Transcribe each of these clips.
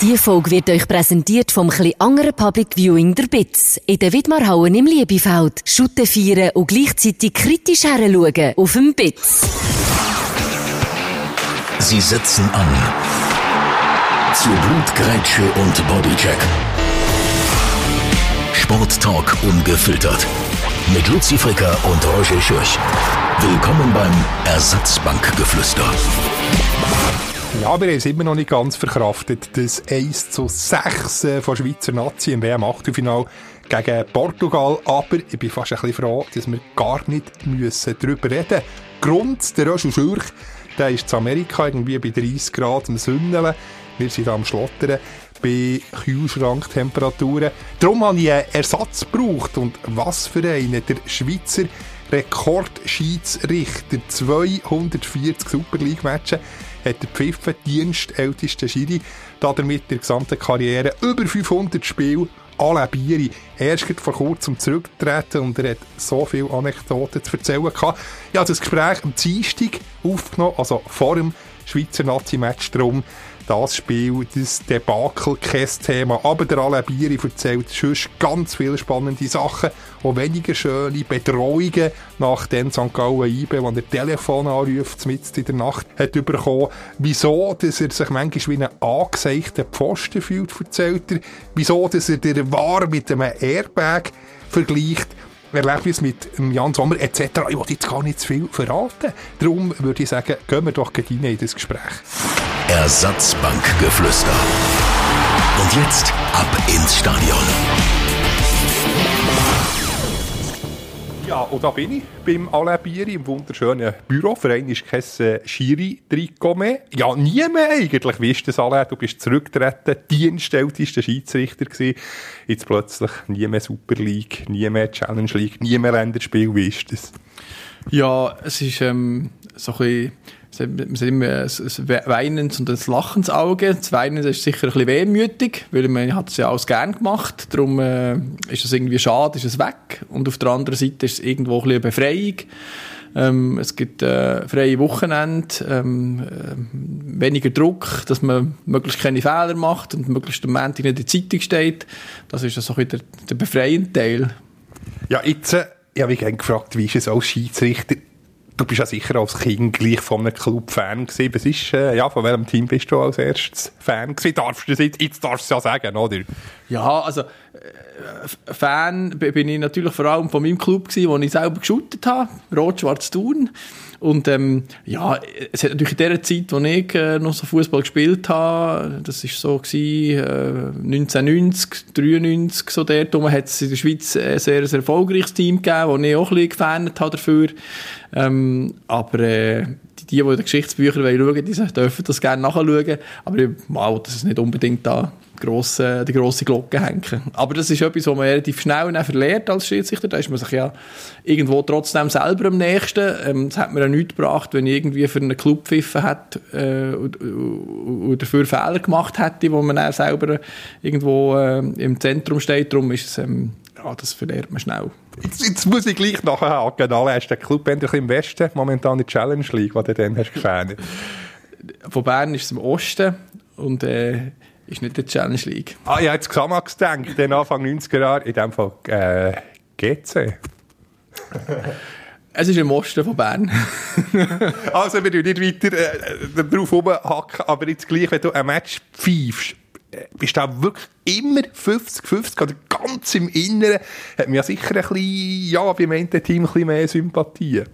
Die Folge wird euch präsentiert vom chli anderen Public Viewing der Bitz. In der Widmarhauen im Liebefeld. Schutte feiern und gleichzeitig kritisch heranschauen auf dem Bitz. Sie setzen an. Zu Blutgrätsche und Bodycheck. Sporttalk ungefiltert. Mit Luzi Fricker und Roger Schürch. Willkommen beim Ersatzbankgeflüster. Ja, wir haben es immer noch nicht ganz verkraftet. Das 1 zu 6 äh, von Schweizer Nazi im WM-Achtelfinal gegen Portugal. Aber ich bin fast ein bisschen froh, dass wir gar nicht müssen darüber reden müssen. Grund, der Roger Schürch, der ist in Amerika irgendwie bei 30 Grad am Sünneln. Wir sind am Schlottern bei Kühlschranktemperaturen. Darum habe ich einen Ersatz gebraucht. Und was für einen? Der Schweizer Rekordschiedsrichter. 240 Super League-Matches hat der Pfiffen dienstälteste Schiri damit der gesamten Karriere über 500 Spiele Alain Bieri. Er ist vor kurzem zurückgetreten und er hat so viele Anekdoten zu erzählen gehabt. Ich habe das Gespräch am Dienstag aufgenommen, also vor dem Schweizer Nazi-Match drum das Spiel, das Debakel, kein Thema. Aber der Alain Bieri erzählt schon ganz viele spannende Sachen, auch weniger schöne Bedrohungen nach dem St. Gallen IBE, wo er Telefon anruft, mitten in der Nacht, hat bekommen. Wieso, dass er sich manchmal wie ein angezeigter Pfosten fühlt, erzählt er. Wieso, dass er der War mit einem Airbag vergleicht. Erlebnis mit Jan Sommer etc. Ich will jetzt gar nicht zu viel verraten. Darum würde ich sagen, gehen wir doch rein in das Gespräch. Ersatzbankgeflüster. Und jetzt ab ins Stadion. Ja, und da bin ich beim Alain Bieri im wunderschönen Büro. Für einen ist kein äh, Schiri-Trikot mehr. Ja, nie mehr eigentlich. Wie ist das, Alain? Du bist zurückgetreten, dienstältester Schiedsrichter gewesen. Jetzt plötzlich nie mehr Super League, nie mehr Challenge League, nie mehr Länderspiel. Wie ist das? Ja, es ist ähm, so ein bisschen man sieht immer ein weinendes und ein lachendes Auge. Das Weinen ist sicher ein bisschen wehmütig, weil man hat es ja alles gern gemacht. Darum äh, ist es irgendwie schade, ist es weg. Und auf der anderen Seite ist es irgendwo ein bisschen eine Befreiung. Ähm, es gibt äh, freie Wochenende, ähm, äh, weniger Druck, dass man möglichst keine Fehler macht und möglichst am Montag in der Zeitung steht. Das ist so der, der befreiende Teil. Ja, jetzt, äh, ich habe mich gefragt, wie ist es als Schiedsrichter? Du bist ja sicher als Kind gleich von einem Club Fan gewesen. Was ist, äh, ja, von welchem Team bist du als erstes Fan gewesen? Darfst du das jetzt, jetzt darfst du es ja sagen, oder? Ja, also, äh, Fan bin ich natürlich vor allem von meinem Club gewesen, wo ich selber geschootet habe. Rot-Schwarz Thun. Und ähm, ja, es hat natürlich in der Zeit, wo ich äh, noch so Fußball gespielt habe, das ist so gewesen, äh, 1990, 93, so der, hat es in der Schweiz ein sehr, sehr erfolgreiches Team gegeben, wo ich auch ein bisschen gefährdet habe dafür. Ähm, aber äh, die, die in den Geschichtsbüchern schauen, die dürfen das gerne nachschauen. Aber ich wow, das ist nicht unbedingt da grosse, die grosse Glocke hängen. Aber das ist etwas, was man relativ schnell verlernt als Schiedsrichter. Da ist man sich ja irgendwo trotzdem selber am nächsten. Ähm, das hat mir ja nichts gebracht, wenn ich irgendwie für einen Club pfiffen hat äh, oder dafür Fehler gemacht hätte, wo man dann selber irgendwo äh, im Zentrum steht. Darum ist es, ähm, ja, das verlernt man schnell. Jetzt, jetzt muss ich gleich nachhaken. Alle hast den Club endlich im Westen, momentan in die Challenge League, was du dann hast gefallen. Von Bern ist es im Osten und äh, ist nicht die Challenge League. Ah, ich habe jetzt Xamax gedacht, den Anfang 90er Jahre, in dem Fall äh, GC. Es ist im Osten von Bern. also, wir nicht weiter äh, darauf rumhacken, aber jetzt gleich, wenn du ein Match pfeifst, äh, bist du auch wirklich immer 50-50 oder ganz im Inneren, hat man ja sicher ein bisschen, ja, beim einen Team ein bisschen mehr Sympathie.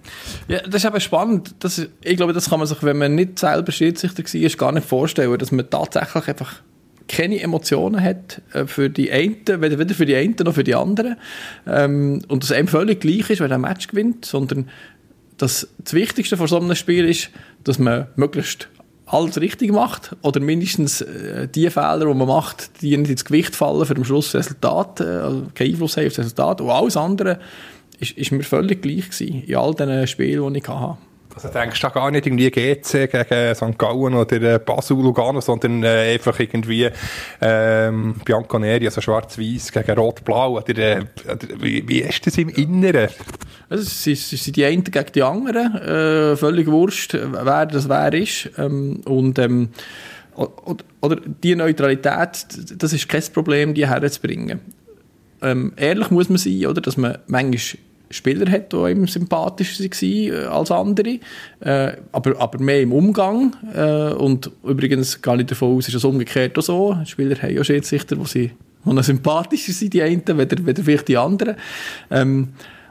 Ja, das ist eben spannend. Das, ich glaube, das kann man sich, wenn man nicht selber Schiedsrichter war, gar nicht vorstellen, dass man tatsächlich einfach keine Emotionen hat äh, für die einen, weder für die einen noch für die anderen. Ähm, und dass einem völlig gleich ist, wenn er ein Match gewinnt, sondern dass das Wichtigste von so einem Spiel ist, dass man möglichst alles richtig macht oder mindestens äh, die Fehler, die man macht, die nicht ins Gewicht fallen für am Schluss das Resultat, äh, also keinen Einfluss haben auf das Resultat. Und alles andere ist, ist mir völlig gleich gewesen, in all diesen Spielen, die ich hatte. Also denkst du gar nicht irgendwie GC gegen St. Gallen oder äh, Basel Lugano, sondern äh, einfach irgendwie ähm, Bianconeri, also schwarz-weiß gegen rot-blau. Oder, äh, wie, wie ist das im Inneren? Also, es, ist, es sind die einen gegen die anderen, äh, völlig wurscht, wer das wer ist. Ähm, und ähm, oder, oder die Neutralität, das ist kein Problem, die herzubringen. Ähm, ehrlich muss man sein, oder, dass man manchmal Spieler hat, die ihm sympathischer waren äh, als andere, äh, aber, aber mehr im Umgang. Äh, und übrigens gehe ich davon aus, ist das umgekehrt auch so. Die Spieler haben ja Schiedsrichter, die sie die sympathischer sind, die einen, weder, weder vielleicht die anderen. Ähm,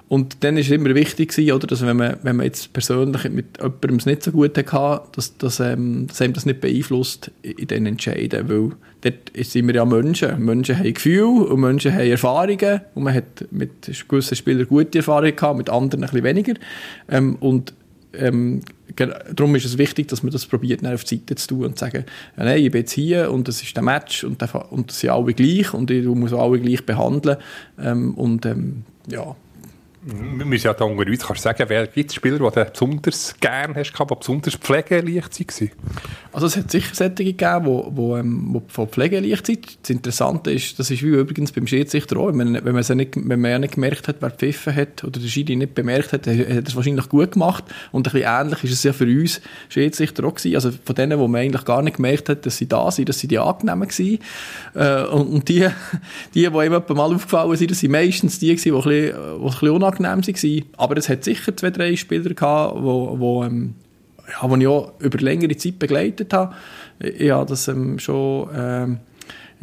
und dann ist es immer wichtig gewesen, oder, dass wenn man, wenn man jetzt persönlich mit jemandem es nicht so gut hatte, dass, dass, ähm, dass einem das nicht beeinflusst in den Entscheiden, weil dort sind wir ja Menschen. Menschen haben Gefühle und Menschen haben Erfahrungen und man hat mit gewissen Spielern gute Erfahrungen gehabt, mit anderen ein bisschen weniger. Ähm, und ähm, darum ist es wichtig, dass man das probiert, auf die Seite zu tun und zu sagen, ja, nein, ich bin jetzt hier und das ist der Match und, der, und das sind alle gleich und ich muss alle gleich behandeln. Ähm, und ähm, ja, wir müssen ja da unter uns kannst sagen, wer gibt es Spieler, die du besonders gerne hast, die besonders pflegeleicht waren? Also es hat sicher solche gegeben, die, die, ähm, die von pflegeleicht sind. Das Interessante ist, das ist wie übrigens beim Schiedsrichter auch, wenn man, wenn man, nicht, wenn man ja nicht gemerkt hat, wer pfiffen hat oder der Schiri nicht bemerkt hat, hat er es wahrscheinlich gut gemacht. Und ein bisschen ähnlich ist es ja für uns Schiedsrichter auch gewesen. Also von denen, wo man eigentlich gar nicht gemerkt hat, dass sie da sind, dass sie die angenehmen waren. Äh, und, die, die, die einem mal aufgefallen sind, das sind meistens die, die ein bisschen, die ein bisschen unangenehm waren. Aber es hat sicher zwei, drei Spieler gehabt, wo, wo, ähm, ja, wo ich auch über längere Zeit begleitet habe. Ich habe das ähm, schon ähm,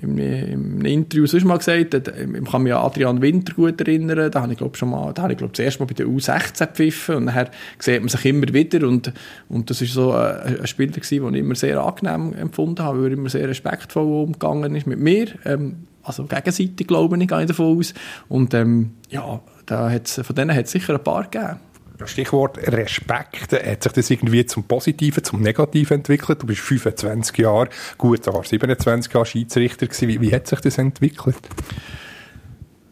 im, im Interview sonst mal gesagt. Ich kann mich an Adrian Winter gut erinnern. Da habe ich glaube schon mal, da habe ich glaube das erste Mal bei der U16 gepfiffen und nachher sieht man sich immer wieder und, und das ist so ein, ein Spieler den ich immer sehr angenehm empfunden habe, weil er immer sehr respektvoll umgegangen ist mit mir. Ähm, also gegenseitig glaube ich, gehe ich davon aus. Und ähm, ja, da hat's, von denen hat es sicher ein paar gegeben. Stichwort Respekt. Hat sich das irgendwie zum Positiven, zum Negativen entwickelt? Du bist 25 Jahre, gut, du 27 Jahre Schiedsrichter gewesen. Wie, wie hat sich das entwickelt?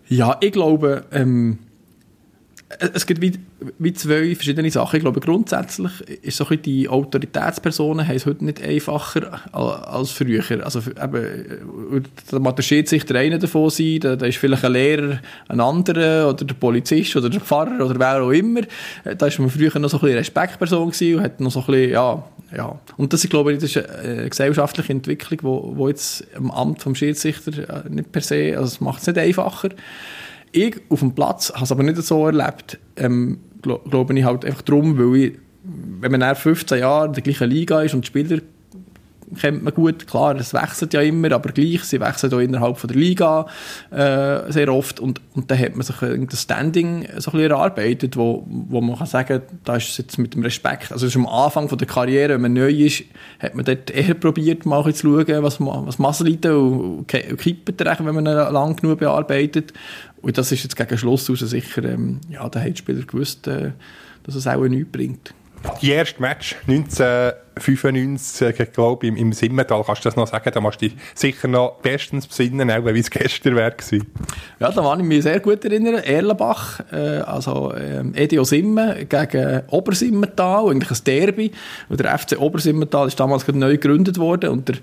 Ja, ich glaube, ähm, es gibt wie, wie zwei verschiedene Sachen. Ich glaube, grundsätzlich ist so ein die Autoritätspersonen haben es heute nicht einfacher als früher. Also eben, da mag der Schiedsrichter einer davon sein, da, da ist vielleicht ein Lehrer ein anderer oder der Polizist oder der Pfarrer oder wer auch immer. Da war man früher noch so ein bisschen Respektperson und hat noch so ein bisschen, ja, ja. Und das, ich glaube, das ist eine gesellschaftliche Entwicklung, wo, wo jetzt am Amt vom Schiedsrichter äh, nicht per se, also es macht es nicht einfacher. Ich auf dem Platz habe es aber nicht so erlebt, ähm, glaube glaub ich halt einfach darum, weil ich, wenn man nach 15 Jahren in der gleichen Liga ist und die Spieler kennt man gut, klar, es wechselt ja immer, aber gleich, sie wechseln auch innerhalb von der Liga äh, sehr oft und, und dann hat man sich das Standing so ein erarbeitet, wo, wo man kann sagen, da ist es jetzt mit dem Respekt, also am Anfang von der Karriere, wenn man neu ist, hat man dort eher probiert, mal zu schauen, was, was Masseliten und, und Kippen treffen, wenn man ihn lang genug bearbeitet und das ist jetzt gegen Schluss raus sicher, ähm, ja, da haben die Spieler gewusst, äh, dass es auch nichts bringt. Die erste Match 1995, glaube ich, im, im Simmental, kannst du das noch sagen? Da musst du dich sicher noch bestens besinnen, auch wie es gestern wäre. Ja, da kann ich mich sehr gut erinnern. Erlenbach, äh, also äh, EDO Simmen gegen Obersimmental, eigentlich ein Derby. Und der FC Obersimmental ist damals neu gegründet worden und der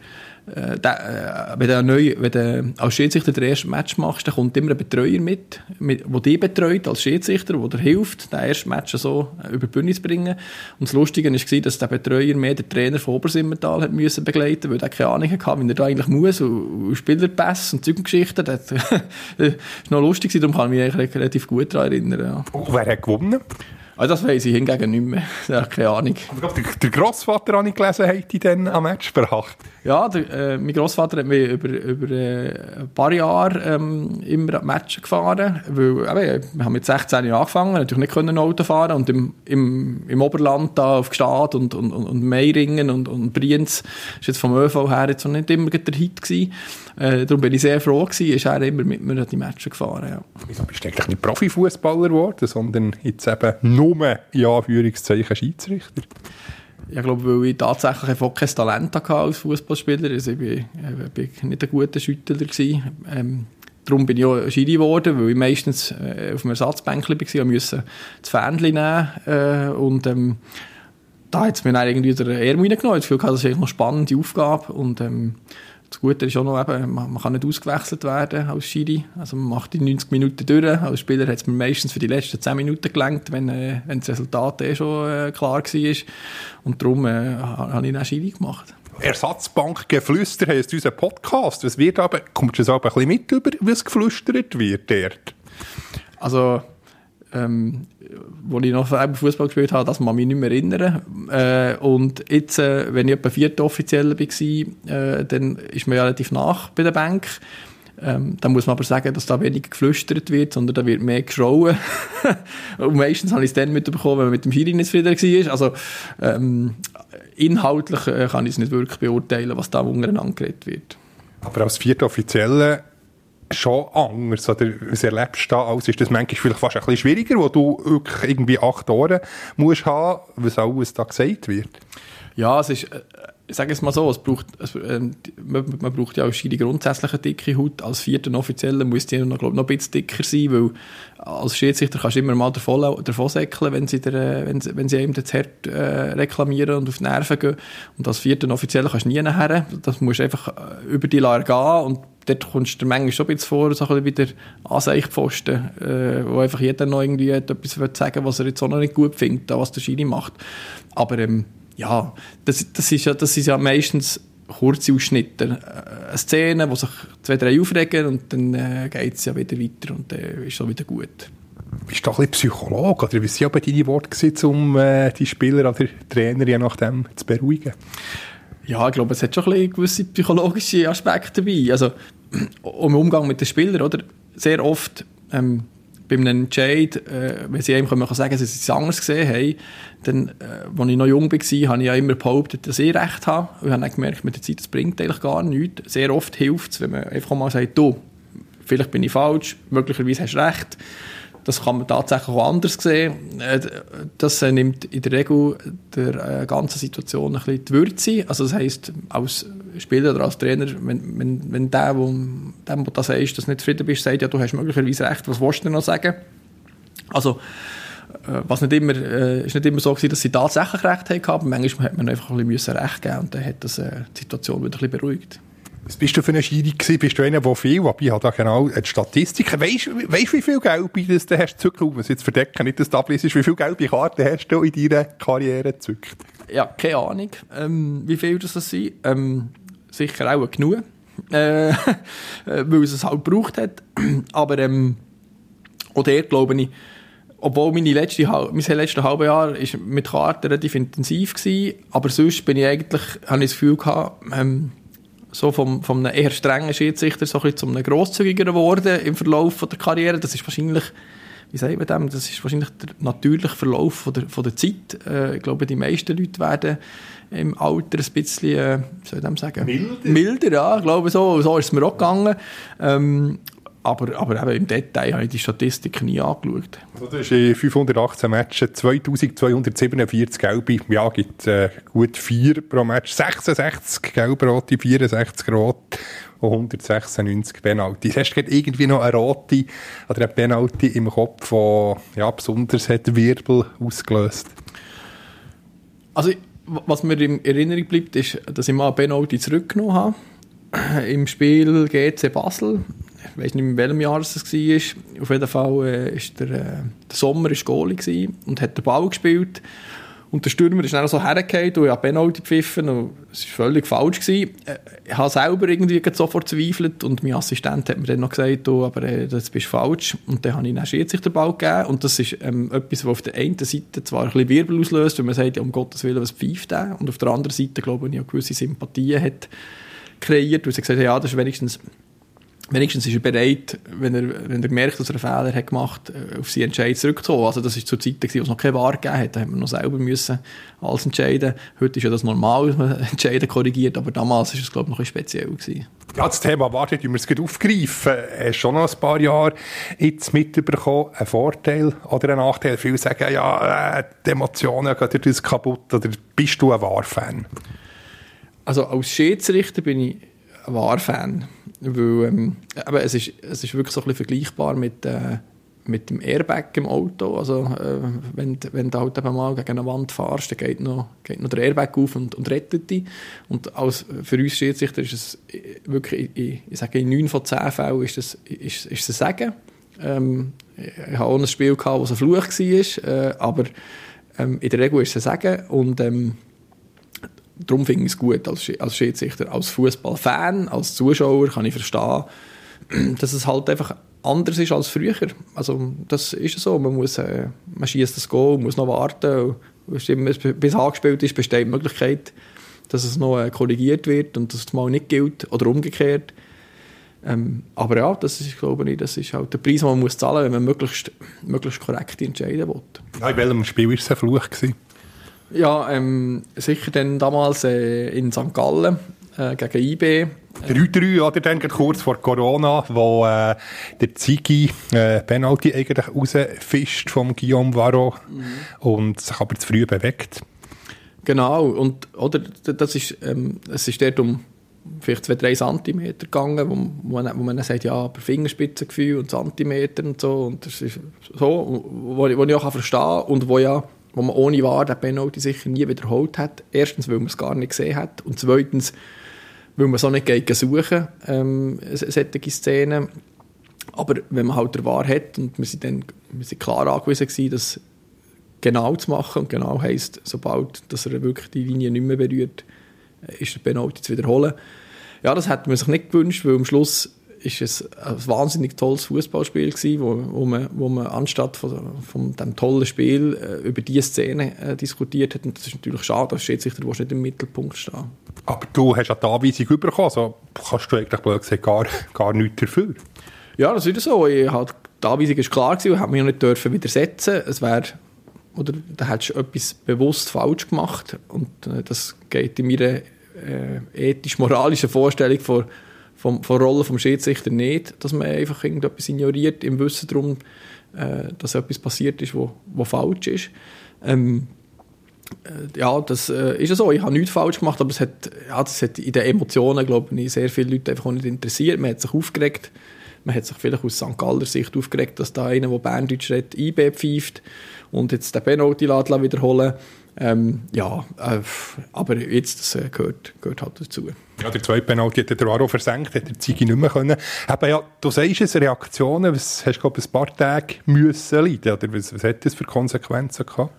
äh, der, äh, wenn du, neu, wenn du als Schiedsrichter das erste Match machst, dann kommt immer ein Betreuer mit, der dich betreut als Schiedsrichter, der dir hilft, das erste Match so äh, über die Bühne zu bringen. Und das Lustige war, dass der Betreuer mehr den Trainer von Obersimmental hat müssen begleiten weil er keine Ahnung hatte, wie er da eigentlich muss, und, und Spielerpässe und Zeugengeschichten. Das war noch lustig, darum kann ich mich relativ gut daran erinnern. Ja. Und wer hat gewonnen? Also das weiß ich hingegen nicht mehr. Ja, keine Ahnung. Aber der, der Grossvater, habe ich gelesen, hat die dann am Match verbracht. Ja, der, äh, mein Grossvater hat mich über, über äh, ein paar Jahre ähm, immer an Matchen gefahren. Weil, eben, wir haben mit 16 Jahren angefangen, natürlich nicht können Auto fahren und im, im, im Oberland da auf Gstaad und, und, und Meiringen und, und Brienz ist jetzt vom ÖV her jetzt noch nicht immer der Hit gewesen. Äh, darum bin ich sehr froh gewesen, ist er immer mit mir die Matchen gefahren. Ja. Wieso bist du eigentlich nicht Profifußballer geworden, sondern jetzt eben nur, in Anführungszeichen, Schiedsrichter? Ich glaube, weil ich tatsächlich einfach kein Talent hatte als Fußballspieler. Also ich bin, äh, nicht ein guter Schüttler. Ähm, darum bin ich auch Schiri geworden, weil ich meistens äh, auf dem Ersatzbänkchen war musste das Fähnchen nehmen. Äh, und ähm, da hat es mir dann irgendwie der Ärmel reingenommen. Ich das ist eine spannende Aufgabe. Und ähm, das Gute ist auch noch, eben, man, man kann nicht ausgewechselt werden als Schiri. Also man macht die 90 Minuten durch. Als Spieler hat es mir meistens für die letzten 10 Minuten gelangt, wenn, äh, wenn das Resultat eh schon äh, klar war. Und darum äh, habe ich dann Schiri gemacht. Ersatzbank Geflüster heisst unser Podcast. Was wird aber, kommt es aber ein bisschen mit über, was geflüstert wird dort? Also, ähm, wo ich noch Fußball gespielt habe, das kann ich mich nicht mehr erinnern. Äh, und jetzt, äh, wenn ich etwa vierte Offizielle war, äh, dann ist man ja relativ nach bei der Bank. Ähm, da muss man aber sagen, dass da weniger geflüstert wird, sondern da wird mehr geschrauen. und meistens habe ich es dann mitbekommen, wenn man mit dem Schiri nicht zufrieden war. Also, ähm, inhaltlich äh, kann ich es nicht wirklich beurteilen, was da untereinander geredet wird. Aber als vierte Offizielle schon anders? Oder was erlebst du da alles? Ist das manchmal vielleicht fast ein bisschen schwieriger, wo du wirklich irgendwie acht Ohren musst haben, was alles da gesagt wird? Ja, es ist, äh, ich sage es mal so, es braucht, es, äh, man, man, braucht ja auch die grundsätzliche dicke Haut. Als vierten Offiziellen muss die noch, glaub, noch ein bisschen dicker sein, weil als Schiedsrichter kannst du immer mal davon, davon säckeln, wenn sie, der, wenn, sie, wenn sie einem das Herd äh, reklamieren und auf die Nerven gehen. Und als vierten Offiziellen kannst du nie nachher. Das musst du einfach äh, über die Lager gehen und dort kommst du manchmal schon ein bisschen vor, so ein bisschen wie der Anseichpfosten, äh, wo einfach jeder noch irgendwie etwas sagen will, was er jetzt auch noch nicht gut findet, was der Schiri macht. Aber ähm, ja, das, das, ist ja, das ist ja meistens kurze Ausschnitte. Äh, eine Szene, wo sich zwei, drei aufregen und dann äh, geht es ja wieder weiter und dann äh, ist es wieder gut. Bist du doch ein bisschen Psychologe, oder wie aber deine Worte, um äh, die Spieler oder Trainer je nachdem zu beruhigen? Ja, ich glaube, es hat schon ein gewisse psychologische Aspekte dabei. Also, im Umgang mit den Spielern, oder? Sehr oft ähm, bei einem Entscheid, äh, wenn sie einem können sagen dass sie es anders gesehen haben, dann, äh, als ich noch jung war, habe ich ja immer behauptet, dass ich recht habe. Und ich habe dann gemerkt, mit der Zeit, das bringt eigentlich gar nichts. Sehr oft hilft es, wenn man einfach mal sagt, du, vielleicht bin ich falsch, möglicherweise hast du recht. Das kann man tatsächlich auch anders sehen. Äh, das äh, nimmt in der Regel der äh, ganzen Situation ein bisschen die Würze. Also das heisst, als Spieler oder als Trainer, wenn, wenn, wenn der, wo, dem, wo das sagst, dass nicht zufrieden bist, sagt, ja, du hast möglicherweise recht, was willst du noch sagen? Also, was nicht immer, äh, ist nicht immer so gewesen, dass sie tatsächlich recht haben, manchmal hat man einfach ein bisschen recht geben und dann hat das äh, die Situation wieder ein bisschen beruhigt. Was bist du für eine Schiri gewesen? Bist du einer, der viel, aber ich habe da genau die Statistiken. Weißt du, wie viel Gelbe das du hast gezückt? Um es jetzt verdecken, nicht, dass du abliest, wie viele gelbe Karten hast du in deiner Karriere gezückt? Ja, keine Ahnung, ähm, wie viel das sind. Ähm, sicher auch genug. Äh, weil es es halt gebraucht hat. aber, ähm, auch der glaube ich, obwohl meine letzte, mein letztes halbe Jahr ist mit Karten relativ intensiv war, aber sonst bin ich eigentlich, habe ich das Gefühl gehabt, ähm, so vom, vom eher strengen Schiedsrichter so ein bisschen zu einem grosszügigeren geworden im Verlauf von der Karriere. Das ist wahrscheinlich, wie sagt man dem, das ist wahrscheinlich der natürliche Verlauf von der, von der Zeit. Äh, ich glaube, die meisten Leute werden im Alter ein bisschen, äh, soll ich dem sagen? Milder? Milder, ja, ich glaube so. So ist es mir auch gegangen. Ähm, aber, aber eben im Detail habe ich die Statistik nie angeschaut. Also das ist in 518 Matches 2247 Gelbe. Ja, gibt äh, gut 4 pro Match. 66 Gelb-Rote, 64 Rot und 196 Penalty. Hast du irgendwie noch eine Rote oder eine Penalty im Kopf, die ja, besonders hat Wirbel ausgelöst? Also, was mir in Erinnerung bleibt, ist, dass ich mal eine Penalty zurückgenommen habe. Im Spiel GC Basel ich weiß nicht in welchem Jahr es war. Auf jeden Fall äh, ist der, äh, der Sommer ist Goalie und hat den Ball gespielt. Und der Stürmer ist dann so hergefallen und ich habe Penalty gepfiffen und es war völlig falsch. Gewesen. Äh, ich habe selber irgendwie sofort zweifelt und mein Assistent hat mir dann noch gesagt, oh, aber äh, das bist falsch. Und dann habe ich dann sich den Ball gegeben und das ist ähm, etwas, was auf der einen Seite zwar ein bisschen Wirbel auslöst, wenn man sagt, ja, um Gottes Willen, was pfeift der? Und auf der anderen Seite, glaube ich, auch gewisse Sympathien hat kreiert, weil sie gesagt hat, ja, das ist wenigstens wenigstens ist er bereit, wenn er, wenn er merkt, dass er einen Fehler hat gemacht hat, auf seinen Entscheid zurückzukommen. Also das war zur Zeit, wo es noch keine Wahr gegeben hat. Da hat man noch selber müssen alles entscheiden. Heute ist ja das normal, dass man Entscheiden korrigiert, aber damals war es, glaube ich, noch ein speziell. Gewesen. Ja, das Thema wartet, wie wir es aufgreifen. Hast du schon noch ein paar Jahre jetzt mitbekommen, einen Vorteil oder einen Nachteil? Viele sagen, ja, äh, die Emotionen gehen dir kaputt. Oder bist du ein Wahrfan? Also als Schiedsrichter bin ich ein Wahrfan. Weil, ähm, aber es, ist, es ist wirklich so ein vergleichbar mit, äh, mit dem Airbag im Auto. Also, äh, wenn, wenn du halt mal gegen eine Wand fährst, dann geht noch, geht noch der Airbag auf und, und rettet dich. Und als, für uns Schiedsrichter ist es wirklich, ich, ich sage, in neun von zehn Fällen ist es ist, ist ein Sagen. Ähm, ich habe auch ein Spiel das ein Fluch war, äh, aber ähm, in der Regel ist es ein Sagen. Und ähm, darum finde ich es gut als, als Schiedsrichter. Als Fußballfan, als Zuschauer kann ich verstehen, dass es halt einfach anders ist als früher. Also das ist so, man muss, äh, man schießt das Goal, muss noch warten, bis angespielt ist, besteht die Möglichkeit, dass es noch äh, korrigiert wird und dass es mal nicht gilt oder umgekehrt. Ähm, aber ja, das ist, glaube ich, das ist halt der Preis, den man muss zahlen muss, wenn man möglichst, möglichst korrekt entscheiden will. Ja, in welchem Spiel war es ein Fluch? Gewesen? Ja, ähm, sicher dann damals äh, in St. Gallen äh, gegen IB. 3-3, oder dann kurz vor Corona, wo äh, der Ziggy äh, Penalty eigentlich rausfischt vom Guillaume Varro mhm. und sich aber zu früh bewegt. Genau, und oder, das ist, ähm, es ist dort um vielleicht 2-3 cm gegangen, wo, wo, man, wo man sagt, ja, aber Fingerspitzengefühl und Zentimeter und so, und das ist so, wo, wo ich auch verstehen kann und wo ja wo man ohne Wahr den Penalty sicher nie wiederholt hat. Erstens, weil man es gar nicht gesehen hat und zweitens, weil man auch nicht geht suchen, ähm, solche Szenen. Aber wenn man halt der Wahr hat und wir sind dann wir sind klar angewiesen gewesen, das genau zu machen und genau heisst, sobald dass er wirklich die Linie nicht mehr berührt, ist der Penalty zu wiederholen. Ja, das hätte man sich nicht gewünscht, weil am Schluss ist es ein wahnsinnig tolles Fußballspiel gewesen, wo, wo, man, wo man anstatt von, von dem tollen Spiel äh, über diese Szene äh, diskutiert hat. Und das ist natürlich schade, dass Schiedsrichter nicht im Mittelpunkt stehen. Aber du hast ja die Anweisung bekommen, also kannst du eigentlich blöd gesagt gar, gar nichts dafür. Ja, das ist so. Ich halt, die Anweisung war klar gewesen, ich habe mich nicht dürfen widersetzen. Es wäre oder da hättest du etwas bewusst falsch gemacht und äh, das geht in meiner äh, ethisch-moralischen Vorstellung von vom, von der Rolle des Schiedsrichter nicht, dass man einfach irgendetwas ignoriert im Wissen darum, äh, dass etwas passiert ist, wo falsch ist. Ähm, äh, ja, das äh, ist ja so. Ich habe nichts falsch gemacht, aber es hat, ja, das hat in den Emotionen, glaube ich, sehr viele Leute einfach nicht interessiert. Man hat sich aufgeregt. Man hat sich vielleicht aus St. Galler Sicht aufgeregt, dass da einer, der Berndeutsch redet, IB pfeift und jetzt den Penalty wiederholen ähm, ja, äh, aber jetzt, das äh, gehört, gehört halt dazu. Ja, der zweite Penalty hat der Varo versenkt, hat der Zigi nicht mehr können. Aber ja, du sagst es, Reaktionen, was hast du, ein paar Tage müssen leiden, oder was, was hat das für Konsequenzen gehabt?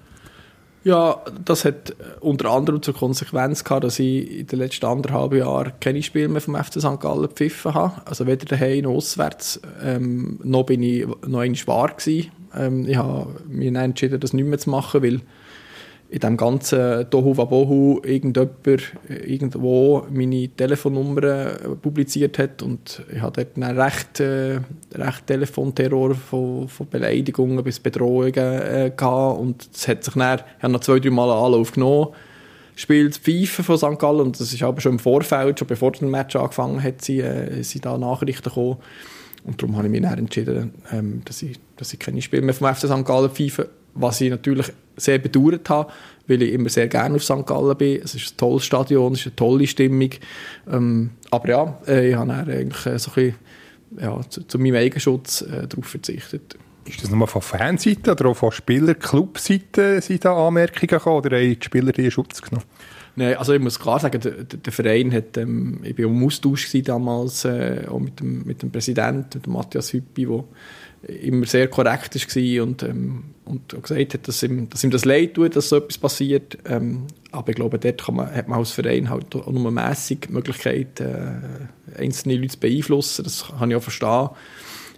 Ja, das hat äh, unter anderem zur Konsequenz gehabt, dass ich in den letzten anderthalb Jahren keine Spiele mehr vom FC St. Gallen gepfiffen habe. Also weder daheim noch auswärts. Ähm, noch bin ich noch einmal wahr gewesen. Ähm, ich habe mich entschieden, das nicht mehr zu machen, weil in dem ganzen Tohu Wabohu irgendjemand irgendwo meine Telefonnummer äh, publiziert hat und ich hatte dort einen recht, äh, recht Telefonterror von, von Beleidigungen bis Bedrohungen äh, gehabt und es hat sich dann, ich habe noch zwei, drei Mal einen Anlauf genommen, spielt Pfeife von St. Gallen und das ist aber schon im Vorfeld, schon bevor das Match angefangen hat, äh, sind da Nachrichten gekommen und darum habe ich mich dann entschieden, ähm, dass, ich, dass ich keine Spiele mehr vom FC St. Gallen pfeife was ich natürlich sehr bedauert habe, weil ich immer sehr gerne auf St. Gallen bin. Es ist ein tolles Stadion, es ist eine tolle Stimmung. Ähm, aber ja, äh, ich habe eigentlich äh, so ein bisschen, ja, zu, zu meinem Eigenschutz äh, darauf verzichtet. Ist das nur von Fanseite oder auch von Spieler-Clubseite sind da Anmerkungen gekommen oder haben die Spieler die Schutz genommen? Nein, also ich muss klar sagen, der, der Verein hat, ähm, ich war im Austausch damals äh, auch mit dem, mit dem Präsidenten, mit dem Matthias Hüppi, der immer sehr korrekt war und, ähm, und gesagt hat, dass ihm, dass ihm das leid tut, dass so etwas passiert. Ähm, aber ich glaube, dort man, hat man als Verein halt auch nur mässig die Möglichkeit, äh, einzelne Leute zu beeinflussen. Das kann ich auch verstehen.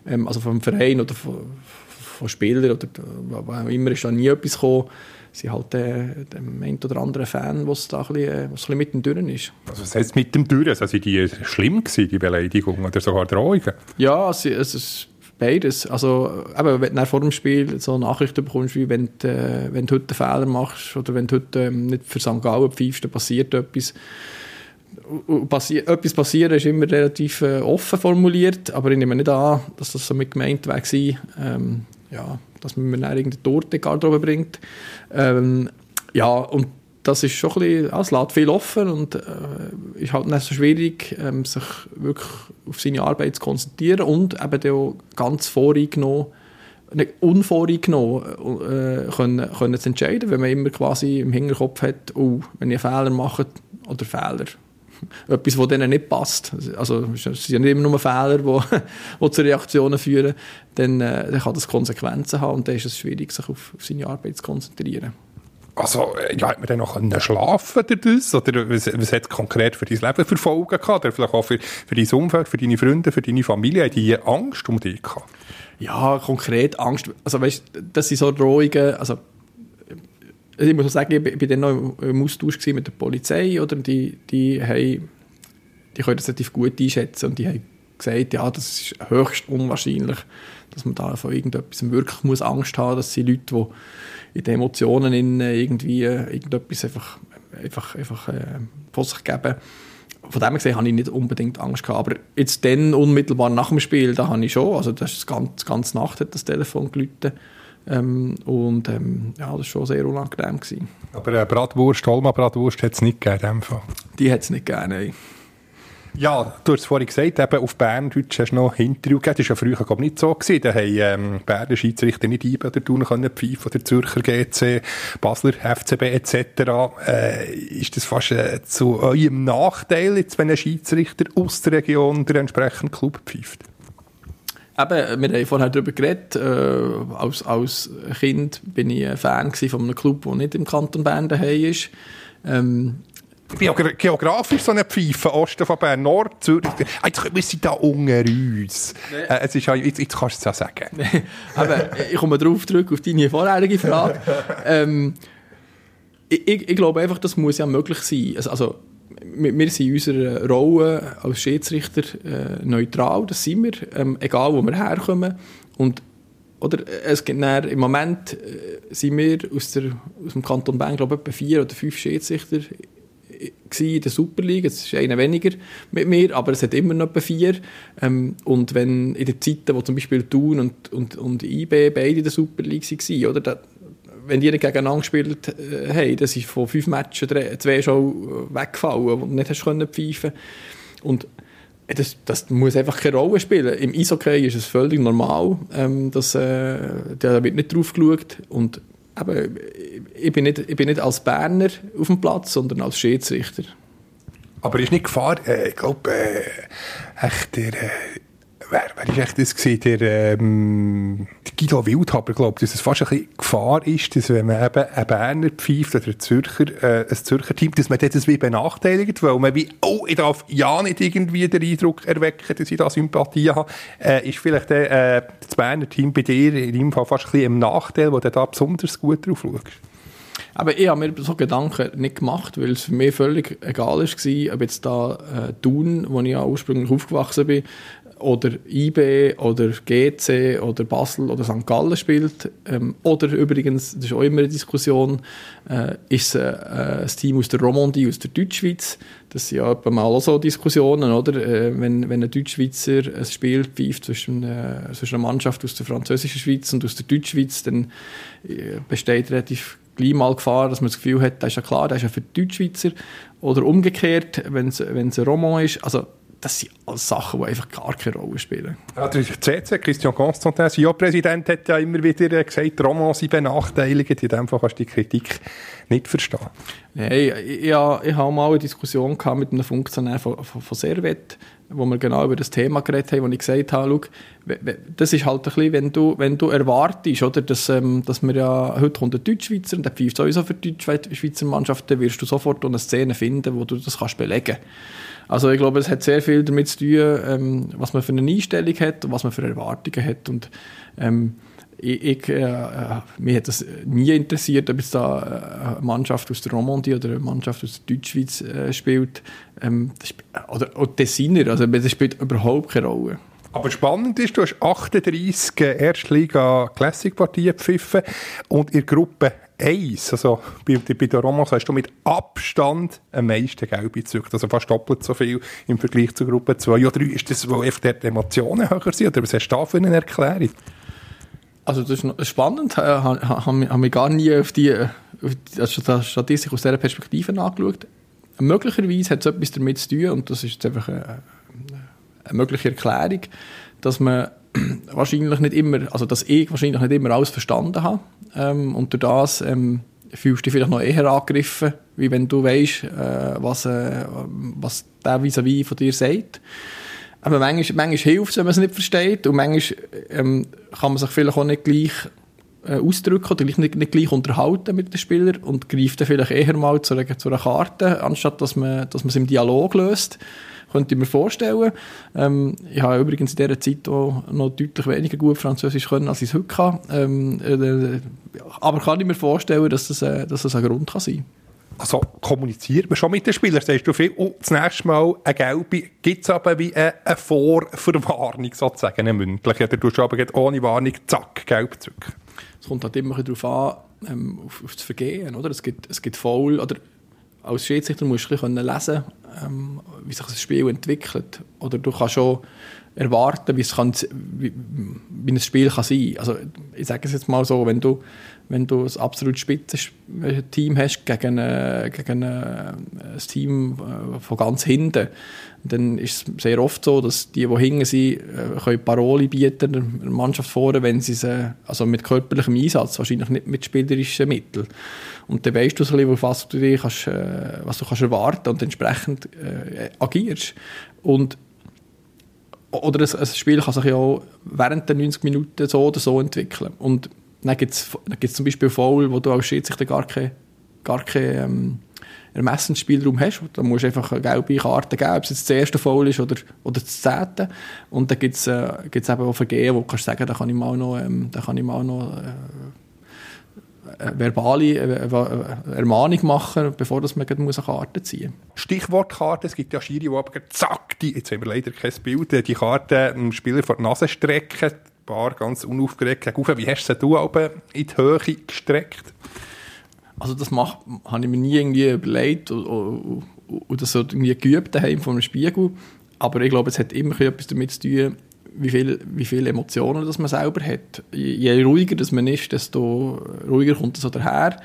Ähm, also vom Verein oder von, von Spielern oder was auch immer ist da nie etwas gekommen. Sie halt äh, dem einen oder anderen Fan, was da ein bisschen, äh, was ein bisschen mittendrin ist. Also was heißt mit dem Durch? Also sind die schlimm gewesen, die Beleidigungen oder sogar Drohungen? Ja, es, es ist Beides. Also, eben, wenn du vor dem Spiel so Nachrichten bekommst, wie wenn du, äh, wenn du heute einen Fehler machst oder wenn du heute ähm, nicht für St. Gallen pfeifst, dann passiert etwas. Passi etwas passieren ist immer relativ äh, offen formuliert, aber ich nehme nicht an, dass das so mit gemeint war, ähm, ja, dass man mir dann irgendeine Torte Garderobe bringt. Ähm, ja, und das ist schon ein bisschen, ja, es lässt viel offen und äh, ist halt nicht so schwierig, ähm, sich wirklich auf seine Arbeit zu konzentrieren und eben auch ganz voreingenommen, nicht unvoreingenommen äh, können, können zu entscheiden, wenn man immer quasi im Hinterkopf hat, oh, wenn ich einen Fehler mache, oder Fehler, etwas, das denen nicht passt, also es sind ja nicht immer nur Fehler, die, die zu Reaktionen führen, dann, äh, dann kann das Konsequenzen haben und dann ist es schwierig, sich auf, auf seine Arbeit zu konzentrieren. Also, ja, hat man dann noch schlafen dadurch? Oder was, was hat es konkret für dein Leben für Folgen gehabt? Oder vielleicht auch für, für dein Umfeld, für deine Freunde, für deine Familie? Hat die Angst um dich gehabt? Ja, konkret Angst. Also, weißt das sind so Drohungen, also, ich muss sagen, ich bin dann noch im Austausch mit der Polizei, oder? Die, die haben, die können das relativ gut einschätzen und die haben gesagt, ja, das ist höchst unwahrscheinlich, dass man da von irgendetwas wirklich muss Angst haben muss, dass sie Leute, die in den Emotionen in, irgendwie äh, irgendetwas einfach, einfach, einfach äh, von sich geben. Von dem gesehen habe ich nicht unbedingt Angst gehabt. Aber jetzt dann, unmittelbar nach dem Spiel, da habe ich schon, also das ist ganz, ganz Nacht hat das Telefon geläutet. Ähm, und ähm, ja, das war schon sehr unangenehm. Gewesen. Aber äh, Bratwurst, Holma Bratwurst hat es nicht gegeben Die hat es nicht gegeben, nein. Ja, du hast es vorhin gesagt, eben auf Berndeutsch hast du noch Interview gegeben. Das war ja früher glaub, nicht so. Da haben ähm, Berner Schiedsrichter nicht oder tun können pfeifen oder Zürcher GC, Basler FCB etc. Äh, ist das fast äh, zu eurem Nachteil, jetzt, wenn ein Schiedsrichter aus der Region der entsprechenden Club pfeift? Eben, wir haben vorhin darüber geredet. Äh, als, als Kind bin ich ein Fan von einem Club, der nicht im Kanton Bern daheim ist. Ähm, geografisch so eine Pfeife, Osten von Bern, Nord, Zürich. Jetzt, wir sind da unter uns. Nee. Äh, es ist, jetzt, jetzt kannst du es ja sagen. Aber ich komme darauf zurück, auf deine vorherige Frage. ähm, ich, ich, glaube einfach, das muss ja möglich sein. Also, also wir sind in unserer Rolle als Schiedsrichter äh, neutral, das sind wir, ähm, egal wo wir herkommen. Und oder, es gibt dann, im Moment äh, sind wir aus, der, aus dem Kanton Bern, glaube ich, etwa vier oder fünf Schiedsrichter in der Super League. Es ist einer weniger mit mir, aber es hat immer noch etwa vier. Ähm, und wenn in den Zeiten, wo zum Beispiel Thun und, und, und IB beide in der Super League waren, oder, da, wenn die gegeneinander gespielt äh, haben, das ist von fünf Matches zwei schon weggefallen, du nicht hast können pfeifen Und das, das muss einfach keine Rolle spielen. Im Eishockey ist es völlig normal, ähm, dass äh, da wird nicht drauf geschaut und eben, ich, bin nicht, ich bin nicht als Berner auf dem Platz, sondern als Schiedsrichter. Aber ist nicht Gefahr, äh, ich glaube, äh, echt der, äh, wer, wer ist echt das gewesen? Der, ähm, der Guido Wildhaber, glaube dass es fast ein bisschen Gefahr ist, dass wenn man eben einen Berner pfeift oder ein Zürcher, äh, ein Zürcher Team, dass man das wie benachteiligt, weil man wie, oh, ich darf ja nicht irgendwie den Eindruck erwecken, dass ich da Sympathie habe, äh, ist vielleicht äh, das Berner Team bei dir in deinem Fall fast ein bisschen im Nachteil, wo du da besonders gut drauf schaust? Aber ich habe mir so Gedanken nicht gemacht, weil es für mich völlig egal war, ob jetzt da äh, wo ich ja ursprünglich aufgewachsen bin, oder IB oder GC oder Basel oder St. Gallen spielt. Ähm, oder übrigens, das ist auch immer eine Diskussion, äh, ist äh, ein Team aus der Romandie, aus der Deutschschweiz. Das sind ja etwa mal auch so Diskussionen, oder? Äh, wenn, wenn ein Deutschschweizer ein Spiel pfeift zwischen, äh, zwischen einer Mannschaft aus der französischen Schweiz und aus der Deutschschweiz, dann äh, besteht relativ gleich mal Gefahr, dass man das Gefühl hat, das ist ja klar, das ist ja für die Deutschschweizer. Oder umgekehrt, wenn es ein Roman ist. Also das sind alles Sachen, die einfach gar keine Rolle spielen. Ja, der CC, Christian Constantin, CEO-Präsident, hat ja immer wieder gesagt, Romans sind benachteiligt. In dem Fall kannst du die Kritik nicht verstehen. Nein, ich, ich, ich habe mal eine Diskussion mit einem Funktionär von, von, von Servet, wo wir genau über das Thema geredet haben, wo ich gesagt habe, schau, das ist halt ein bisschen, wenn du, wenn du erwartest, oder, dass, ähm, dass wir ja, heute kommt ein Deutschschweizer und der pfeift sowieso für die Schweizer Mannschaft, dann wirst du sofort eine Szene finden, wo du das kannst belegen kannst. Also ich glaube, es hat sehr viel damit zu tun, ähm, was man für eine Einstellung hat und was man für Erwartungen hat. Und ähm, ich, ich äh, äh mich hat das nie interessiert, ob es da äh, eine Mannschaft aus der Romandie oder eine Mannschaft aus der Deutschschweiz äh, spielt. Ähm, oder, oder Designer, also das spielt überhaupt keine Rolle. Aber spannend ist, du hast 38 Erstliga Classic Partien gepfiffen und in der Gruppe 1, also bei, bei den Romans hast du mit Abstand am meisten Gelbe gezückt, also fast doppelt so viel im Vergleich zur Gruppe 2 oder 3. Ist das, wo einfach die Emotionen höher sind oder was hast du da für eine Erklärung? Also das ist spannend, ich habe mich gar nie auf die, auf die Statistik aus dieser Perspektive angeschaut. Möglicherweise hat es etwas damit zu tun und das ist jetzt einfach eine, eine mögliche Erklärung, dass man wahrscheinlich nicht immer, also dass ich wahrscheinlich nicht immer alles verstanden habe ähm, und durch das ähm, fühlst du dich vielleicht noch eher angegriffen, wie wenn du weißt, äh, was, äh, was der vis-à-vis von dir sagt. Aber manchmal, manchmal hilft es, wenn man es nicht versteht und manchmal ähm, kann man sich vielleicht auch nicht gleich äh, ausdrücken oder nicht, nicht gleich unterhalten mit den Spielern und greift dann vielleicht eher mal zu einer, zu einer Karte, anstatt dass man, dass man es im Dialog löst. Könnte ich mir vorstellen. Ähm, ich habe übrigens in dieser Zeit auch noch deutlich weniger gut Französisch können, als ich es heute kann. Ähm, äh, aber kann ich mir vorstellen, dass das, äh, dass das ein Grund kann sein kann. Also kommuniziert man schon mit den Spielern? Sagst du viel, oh, das nächste Mal eine gelbe, gibt es aber wie eine, eine Vorverwarnung sozusagen, eine mündliche, oder du aber ohne Warnung, zack, gelb zurück? Es kommt halt immer darauf an, ähm, auf, auf, das Vergehen, oder? Es gibt, es gibt Foul, oder als Schiedsrichter musst du lesen, ähm, wie sich das Spiel entwickelt. Oder du kannst schon erwarten, wie, es kann, wie, wie ein Spiel kann sein kann. Also, ich sage es jetzt mal so, wenn du, wenn du ein absolut spitzes Team hast gegen, äh, gegen äh, ein Team äh, von ganz hinten, dann ist es sehr oft so, dass die, die hinten sind, äh, können Paroli bieten der Mannschaft vorne, wenn sie es, also mit körperlichem Einsatz, wahrscheinlich nicht mit spielerischen Mitteln. Und dann weißt du so ein bisschen, was du, dir kannst, äh, was du kannst erwarten und entsprechend äh, agierst. Und oder ein, ein, Spiel kann sich auch während der 90 Minuten so oder so entwickeln. Und dann gibt es zum Beispiel Foul, wo du als Schiedsrichter gar keinen gar kein, ähm, Ermessensspielraum hast. Da musst du einfach eine gelbe Karte geben, ob es jetzt das erste Foul ist oder, oder das zehnte. Und dann gibt es äh, eben auch Vergehen, wo du kannst sagen, da kann ich mal noch, ähm, da kann ich mal noch äh, verbale äh, Ermahnung machen, bevor dass man eine Karte ziehen muss. Stichwort Karte, es gibt ja Schiri, die aber zack, die, jetzt haben wir leider kein Bild, die Karte dem Spieler vor die Nase strecken, ein paar ganz unaufgeregt Wie hast du sie oben in die Höhe gestreckt? Also das mach, habe ich mir nie irgendwie überlegt oder, oder so irgendwie geübt daheim vor einem Spiegel. Aber ich glaube, es hat immer etwas damit zu tun, wie viele wie viel Emotionen das man selber hat. Je ruhiger das man ist, desto ruhiger kommt es so daher.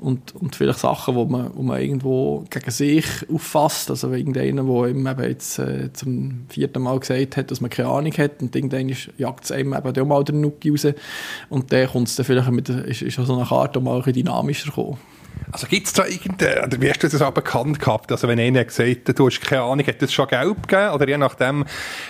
Und, und vielleicht Sachen, wo man, wo man irgendwo gegen sich auffasst. Also irgendeiner, der ihm eben jetzt äh, zum vierten Mal gesagt hat, dass man keine Ahnung hat und irgendwann jagt es einem eben auch mal den Nuki raus. Und dann kommt es dann vielleicht mit, ist, ist so eine Karte mal ein bisschen dynamischer gekommen. Also gibt es da irgendeine, oder wie hast du das auch bekannt gehabt? Also wenn einer gesagt hat, du hast keine Ahnung, hat das schon gelb gegeben? Oder je nachdem,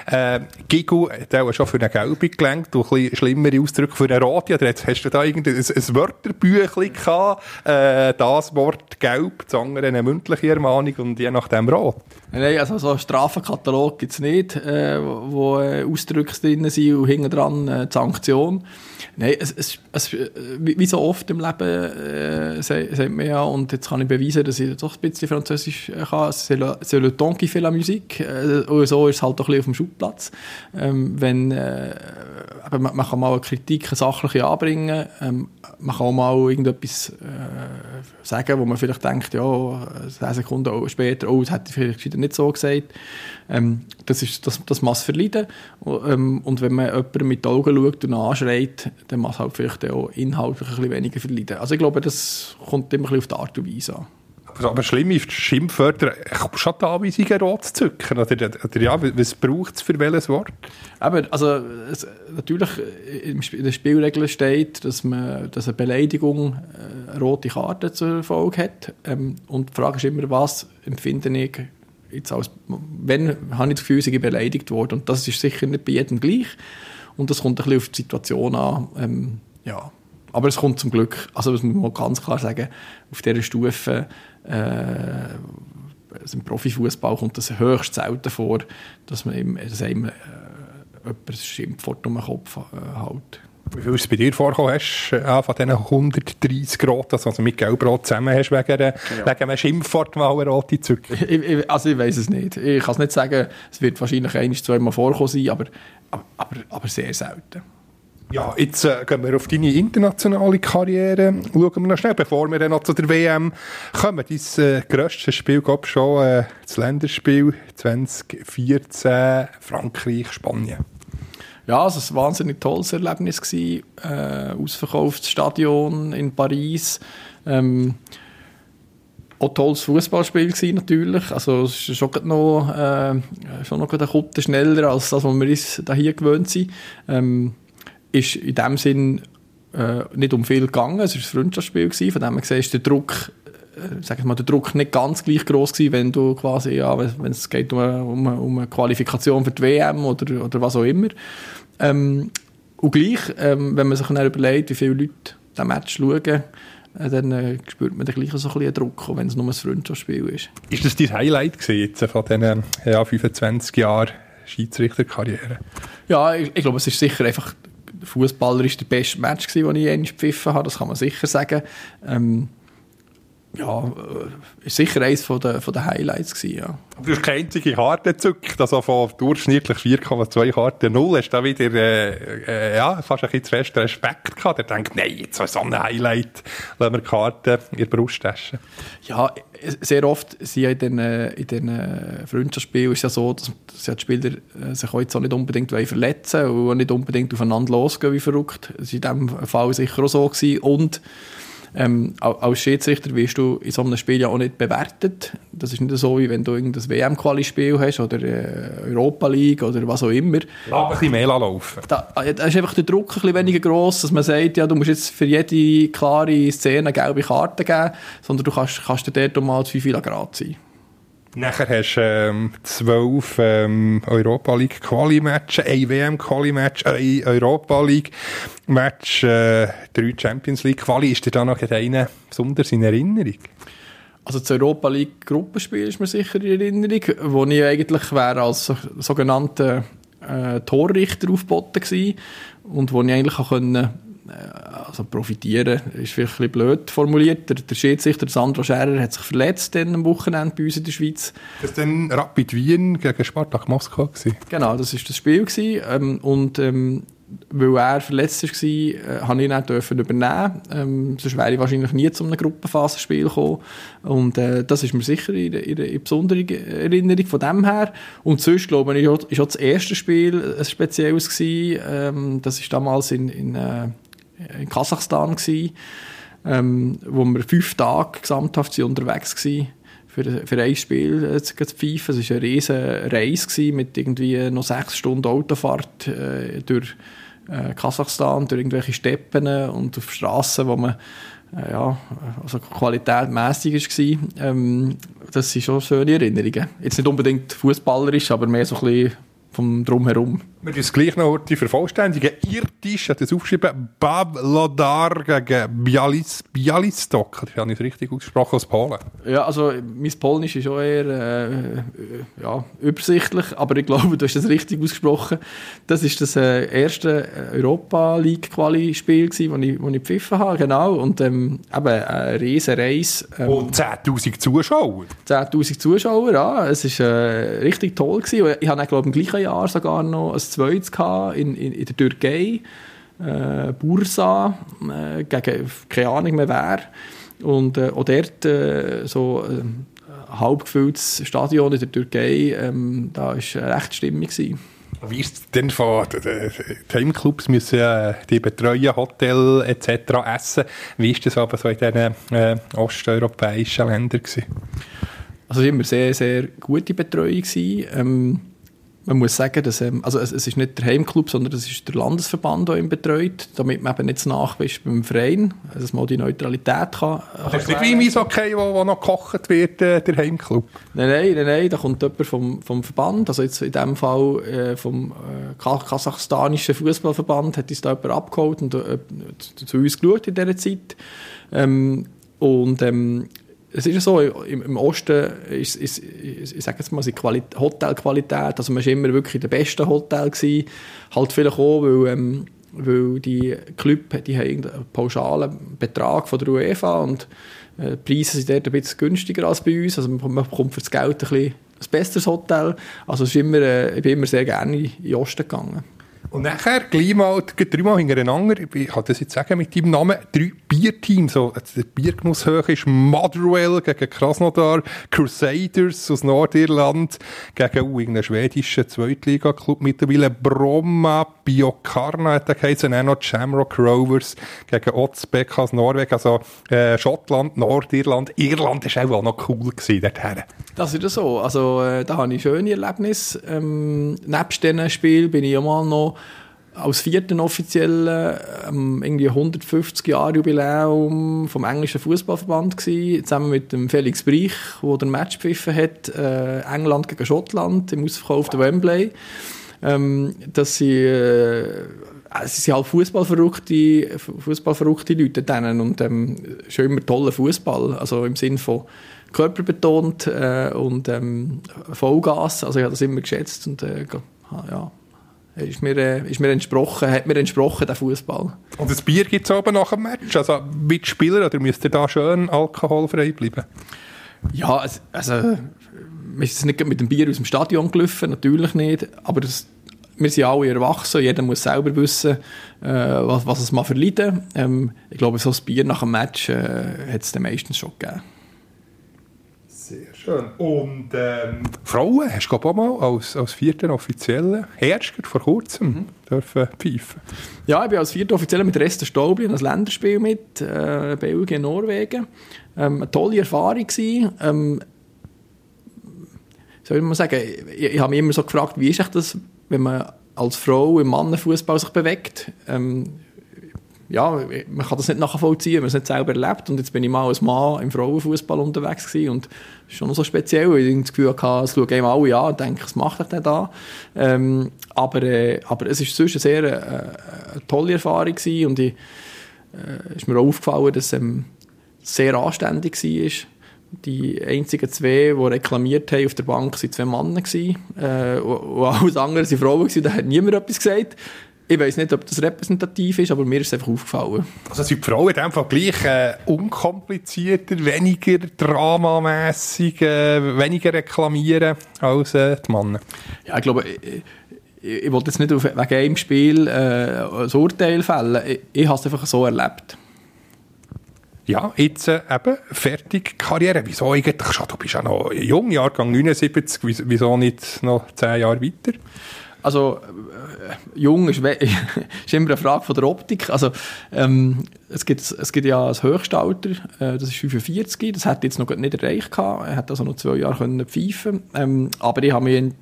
äh, Gigu hat auch schon für eine gelbe gelenkt, du ein bisschen schlimmere Ausdrücke für eine rote. Oder jetzt hast du da irgendein ein, ein Wörterbüchlein gehabt, äh, das Wort gelb, das andere eine mündliche Ermahnung und je nachdem rot? Nein, also so einen Strafenkatalog gibt es nicht, äh, wo äh, Ausdrücke drin sind und hinten dran äh, die Sanktion. Nein, es, es, es, wie so oft im Leben äh, sagt man ja, und jetzt kann ich beweisen, dass ich doch ein bisschen Französisch äh, kann, c'est le, le temps qui fait la musique. Äh, so ist es halt doch ein bisschen auf dem Schubplatz. Ähm, wenn, äh, man, man, kann mal eine Kritik, eine sachliche anbringen, ähm, man kann auch mal irgendetwas äh, sagen, wo man vielleicht denkt, ja, 10 Sekunden später, oh, das hätte ich vielleicht nicht so gesagt. Ähm, das, ist, das, das muss verleiden. Ähm, und wenn man jemanden mit den Augen schaut und anschreit, dann muss halt vielleicht auch inhaltlich ein bisschen weniger verleiden. Also ich glaube, das kommt immer ein bisschen auf die Art und Weise an. Aber schlimm ist, Schimpfwörter, schon die Anweisungen rot zu zücken? Oder, oder ja, was braucht es für welches Wort? Aber, also, es, natürlich, in den Spielregeln steht, dass, man, dass eine Beleidigung eine äh, rote Karte zur Folge hat. Ähm, und die Frage ist immer, was empfinde ich jetzt als, wenn habe ich das Gefühl, ich bin beleidigt worden. Und das ist sicher nicht bei jedem gleich. Und das kommt ein bisschen auf die Situation an. Ähm, ja. Aber es kommt zum Glück, also das muss man ganz klar sagen, auf dieser Stufe äh, also im Profifußball kommt das höchst selten vor, dass man eben, dass einem äh, jemand ein Schimpfwort um den Kopf äh, hält. Wie viel es bei dir vorgekommen hast, äh, von diesen 130 Grad, also mit Gelbrot zusammen hast, wegen, ja. wegen einem Schimpfwort mal eine rote Zücke? Also ich weiß es nicht. Ich kann es nicht sagen, es wird wahrscheinlich ein, zwei Mal vorkommen sein, aber, aber, aber sehr selten. Ja, jetzt äh, gehen wir auf deine internationale Karriere. Schauen wir noch schnell, bevor wir dann noch zu der WM kommen. Dein äh, grösstes Spiel gab schon äh, das Länderspiel 2014 Frankreich-Spanien. Ja, es war ein wahnsinnig tolles Erlebnis. Gewesen. Äh, ausverkauftes Stadion in Paris. Ähm, auch tolles Fußballspiel natürlich. Also es ist schon noch, äh, schon noch eine Kutte schneller als das, was wir uns hier gewöhnt sind. Ähm, ist in dem Sinn äh, nicht um viel gegangen. Es war ein Freundschaftsspiel, gewesen, von dem her ist der Druck, sag ich mal, der Druck nicht ganz gleich groß gewesen, wenn du quasi, ja, wenn es geht um eine, um, eine, um eine Qualifikation für die WM oder, oder was auch immer. Ähm, und gleich, ähm, wenn man sich dann überlegt, wie viele Leute das Match schauen, äh, dann äh, spürt man dann gleich so ein bisschen Druck, auch wenn es nur ein Freundschaftsspiel ist. Ist das dein Highlight gewesen, jetzt von diesen ja, 25 Jahren Schiedsrichterkarriere? Ja, ich, ich glaube, es ist sicher einfach, Fußballer ist der beste Match gewesen, den ich je gepfiffen habe, das kann man sicher sagen. Ähm, ja, äh, ist sicher eines von der, von der Highlights gewesen, ja. Aber du hast keine einzige Karte gezückt, also von durchschnittlich 4,2 Karten 0, hast du da wieder, äh, äh, ja, fast ein bisschen zu fest Respekt gehabt, der denkt, nein, jetzt so ein Highlight, lassen wir Karten in der Brusttasche. Ja, sehr oft sind ja in den, in den Freundschaftsspielen ist ja so, dass, dass ja die Spieler äh, sich jetzt auch nicht unbedingt verletzen und nicht unbedingt aufeinander losgehen wie verrückt. Das war in diesem Fall sicher auch so gewesen. und ähm, als Schiedsrichter wirst du in so einem Spiel ja auch nicht bewertet. Das ist nicht so, wie wenn du irgendein WM-Quali-Spiel hast oder äh, Europa League oder was auch immer. Lass ein bisschen mehr laufen. Da, da ist einfach der Druck ein bisschen weniger gross, dass man sagt, ja, du musst jetzt für jede klare Szene eine gelbe Karte geben, sondern du kannst, kannst dir dort mal zu 5 Grad sein. Nachher hast du ähm, zwölf ähm, Europa League Quali-Matches, ein WM-Quali-Match, ein Europa League-Match, äh, drei Champions League Quali. Ist dir da noch einer besonders in Erinnerung? Also das Europa League Gruppenspiel ist mir sicher in Erinnerung, wo ich eigentlich wäre als sogenannter äh, Torrichter aufgeboten gewesen und wo ich eigentlich auch können also profitieren ist vielleicht ein bisschen blöd formuliert. Der, der Schiedsrichter Sandro Scherer hat sich verletzt am Wochenende bei uns in der Schweiz. Das war dann Rapid Wien gegen Spartak Moskau? Gewesen. Genau, das war das Spiel. Gewesen. Ähm, und ähm, weil er verletzt war, äh, habe ich ihn dürfen übernehmen. Ähm, sonst wäre ich wahrscheinlich nie zu einem Gruppenphasenspiel gekommen. Und äh, das ist mir sicher in, in, in besonderer Erinnerung von dem her. Und sonst, glaube ich, ist auch das erste Spiel ein spezielles gewesen. Ähm, das ist damals in, in äh, in Kasachstan gewesen, ähm, wo wir fünf Tage gesamthaft unterwegs waren für, für ein Spiel äh, zu pfeifen. Es war eine riesige Reise mit irgendwie noch sechs Stunden Autofahrt äh, durch äh, Kasachstan, durch irgendwelche Steppen und auf Straßen, wo man äh, ja, also qualitätmässig war. Ähm, das sind schon schöne Erinnerungen. Jetzt nicht unbedingt fußballerisch, aber mehr so ein bisschen vom Drumherum. Wir müssen gleich noch die vervollständigen. Irtisch hat es aufgeschrieben, Babladar gegen Bialis, Bialystok. Das habe ich richtig ausgesprochen aus Polen. Ja, also mein Polnisch ist auch eher äh, ja, übersichtlich, aber ich glaube, du hast es richtig ausgesprochen. Das ist das äh, erste Europa League Quali-Spiel, das ich, ich gepfiffen habe, genau. Und ähm, eben eine riesen Reise. Ähm, Und 10'000 Zuschauer. 10'000 Zuschauer, ja. Es war äh, richtig toll. Gewesen. Ich habe, glaube im gleichen Jahr sogar noch ein zweites in, in, in der Türkei, äh, Bursa, äh, gegen keine Ahnung mehr wer. Und äh, auch dort äh, so äh, halb gefülltes Stadion in der Türkei, ähm, da war recht Stimmung. Gewesen. Wie ist es denn von den Heimclubs müssen äh, die betreuen, Hotel etc. essen? Wie ist das aber so in diesen äh, osteuropäischen Ländern gewesen? Also es war immer sehr, sehr gute Betreuung. Gewesen. Ähm, man muss sagen, dass, ähm, also es, es, ist nicht der Heimclub, sondern es ist der Landesverband, der ihn betreut, damit man eben nicht nach ist beim Verein, also dass man die Neutralität kann. Also ist nicht wie im Eishockey, wo, wo noch gekocht wird, äh, der Heimclub? Nein, nein, nein, nein, da kommt jemand vom, vom Verband, also jetzt in dem Fall äh, vom äh, kasachstanischen Fußballverband hat uns da jemand abgeholt und äh, zu, zu uns geschaut in dieser Zeit. Ähm, und ähm, es ist ja so, im, im Osten ist, ist, ist, ich sage jetzt mal, die Hotelqualität, also man war immer wirklich in der besten Hotel gewesen, halt vielleicht auch, weil, ähm, weil die Club, die haben einen pauschalen Betrag von der UEFA und äh, die Preise sind dort ein bisschen günstiger als bei uns, also man, man bekommt für das Geld ein, bisschen ein besseres Hotel, also ist immer, äh, ich bin immer sehr gerne in den Osten gegangen. Und nachher, gleich mal, dreimal hintereinander, ich kann das jetzt sagen mit deinem Namen, drei Bierteams. So, der Biergenuss hoch ist Motherwell gegen Krasnodar, Crusaders aus Nordirland gegen uh, irgendeinen schwedischen Zweitliga-Club mittlerweile, Bromma, Biokarna hat er geheißen, auch noch Shamrock Rovers gegen Otzbeck aus Norwegen, also äh, Schottland, Nordirland, Irland ist auch noch cool gewesen dorthin. Das ist so, also äh, da habe ich schöne Erlebnisse. Ähm, nebst diesen Spielen bin ich ja mal noch als vierten offiziellen ähm, irgendwie 150 Jahre Jubiläum vom englischen Fußballverband zusammen mit dem Felix Brich, wo der Match pfiffen hat, äh, England gegen Schottland im Ausverkauf der Wembley. Ähm, dass sie äh, es sind halt fußballverrückte, fußballverrückte Leute denen und ähm, schon immer toller Fußball, also im Sinn von körperbetont äh, und ähm, Vollgas, also ich habe das immer geschätzt und äh, ja, ist mir, äh, ist mir entsprochen, hat mir entsprochen, der Fußball. Und das Bier gibt es oben nach dem Match? Also mit Spieler oder müsst ihr da schön alkoholfrei bleiben? Ja, also, also wir sind nicht mit dem Bier aus dem Stadion gelaufen, natürlich nicht, aber das, wir sind alle erwachsen, jeder muss selber wissen, äh, was, was es mal verleiden. Ähm, ich glaube, so ein Bier nach dem Match äh, hat es den meistens schon gegeben. Sehr schön. Und ähm, Frauen hast du auch mal als, als vierten Offiziellen, erst vor kurzem, mhm. dürfen pfeifen? Ja, ich bin als vierter Offizielle mit Rest der Staubli ein Länderspiel mit, äh, Belgien, Norwegen. Ähm, eine tolle Erfahrung gewesen. Ähm, soll ich mal sagen, ich, ich habe mich immer so gefragt, wie ist das, wenn man als Frau im Mannenfußball sich bewegt? Ähm, ja, man kann das nicht nachvollziehen, man es nicht selber erlebt. Und jetzt bin ich mal als Mann im Frauenfußball unterwegs gewesen und das ist schon so speziell, weil ich das Gefühl hatte, es schauen alle an und denke, was macht er denn da? Ähm, aber, äh, aber es war sonst eine sehr äh, eine tolle Erfahrung gewesen und ich, äh, ist mir auch aufgefallen, dass es ähm, sehr anständig war. Die einzigen zwei, die reklamiert haben auf der Bank, waren zwei Männer. Äh, und alles andere waren Frauen. Da hat niemand etwas gesagt. Ich weiß nicht, ob das repräsentativ ist, aber mir ist es einfach aufgefallen. Also sind die Frauen einfach gleich äh, unkomplizierter, weniger dramamässig, äh, weniger reklamieren als äh, die Männer? Ja, ich glaube, ich, ich, ich wollte jetzt nicht auf, wegen einem Spiel äh, ein Urteil fällen. Ich, ich habe es einfach so erlebt. Ja, jetzt äh, eben fertig Karriere. Wieso eigentlich schon? Du bist ja noch jung, Jahrgang 79, wieso nicht noch zehn Jahre weiter? Also, jung ist, ist, immer eine Frage von der Optik. Also, ähm, es, gibt, es gibt ja das Höchstalter, äh, das ist 45, das hätte jetzt noch nicht erreicht. Er hätte also noch zwei Jahre können pfeifen ähm, Aber ich habe mir,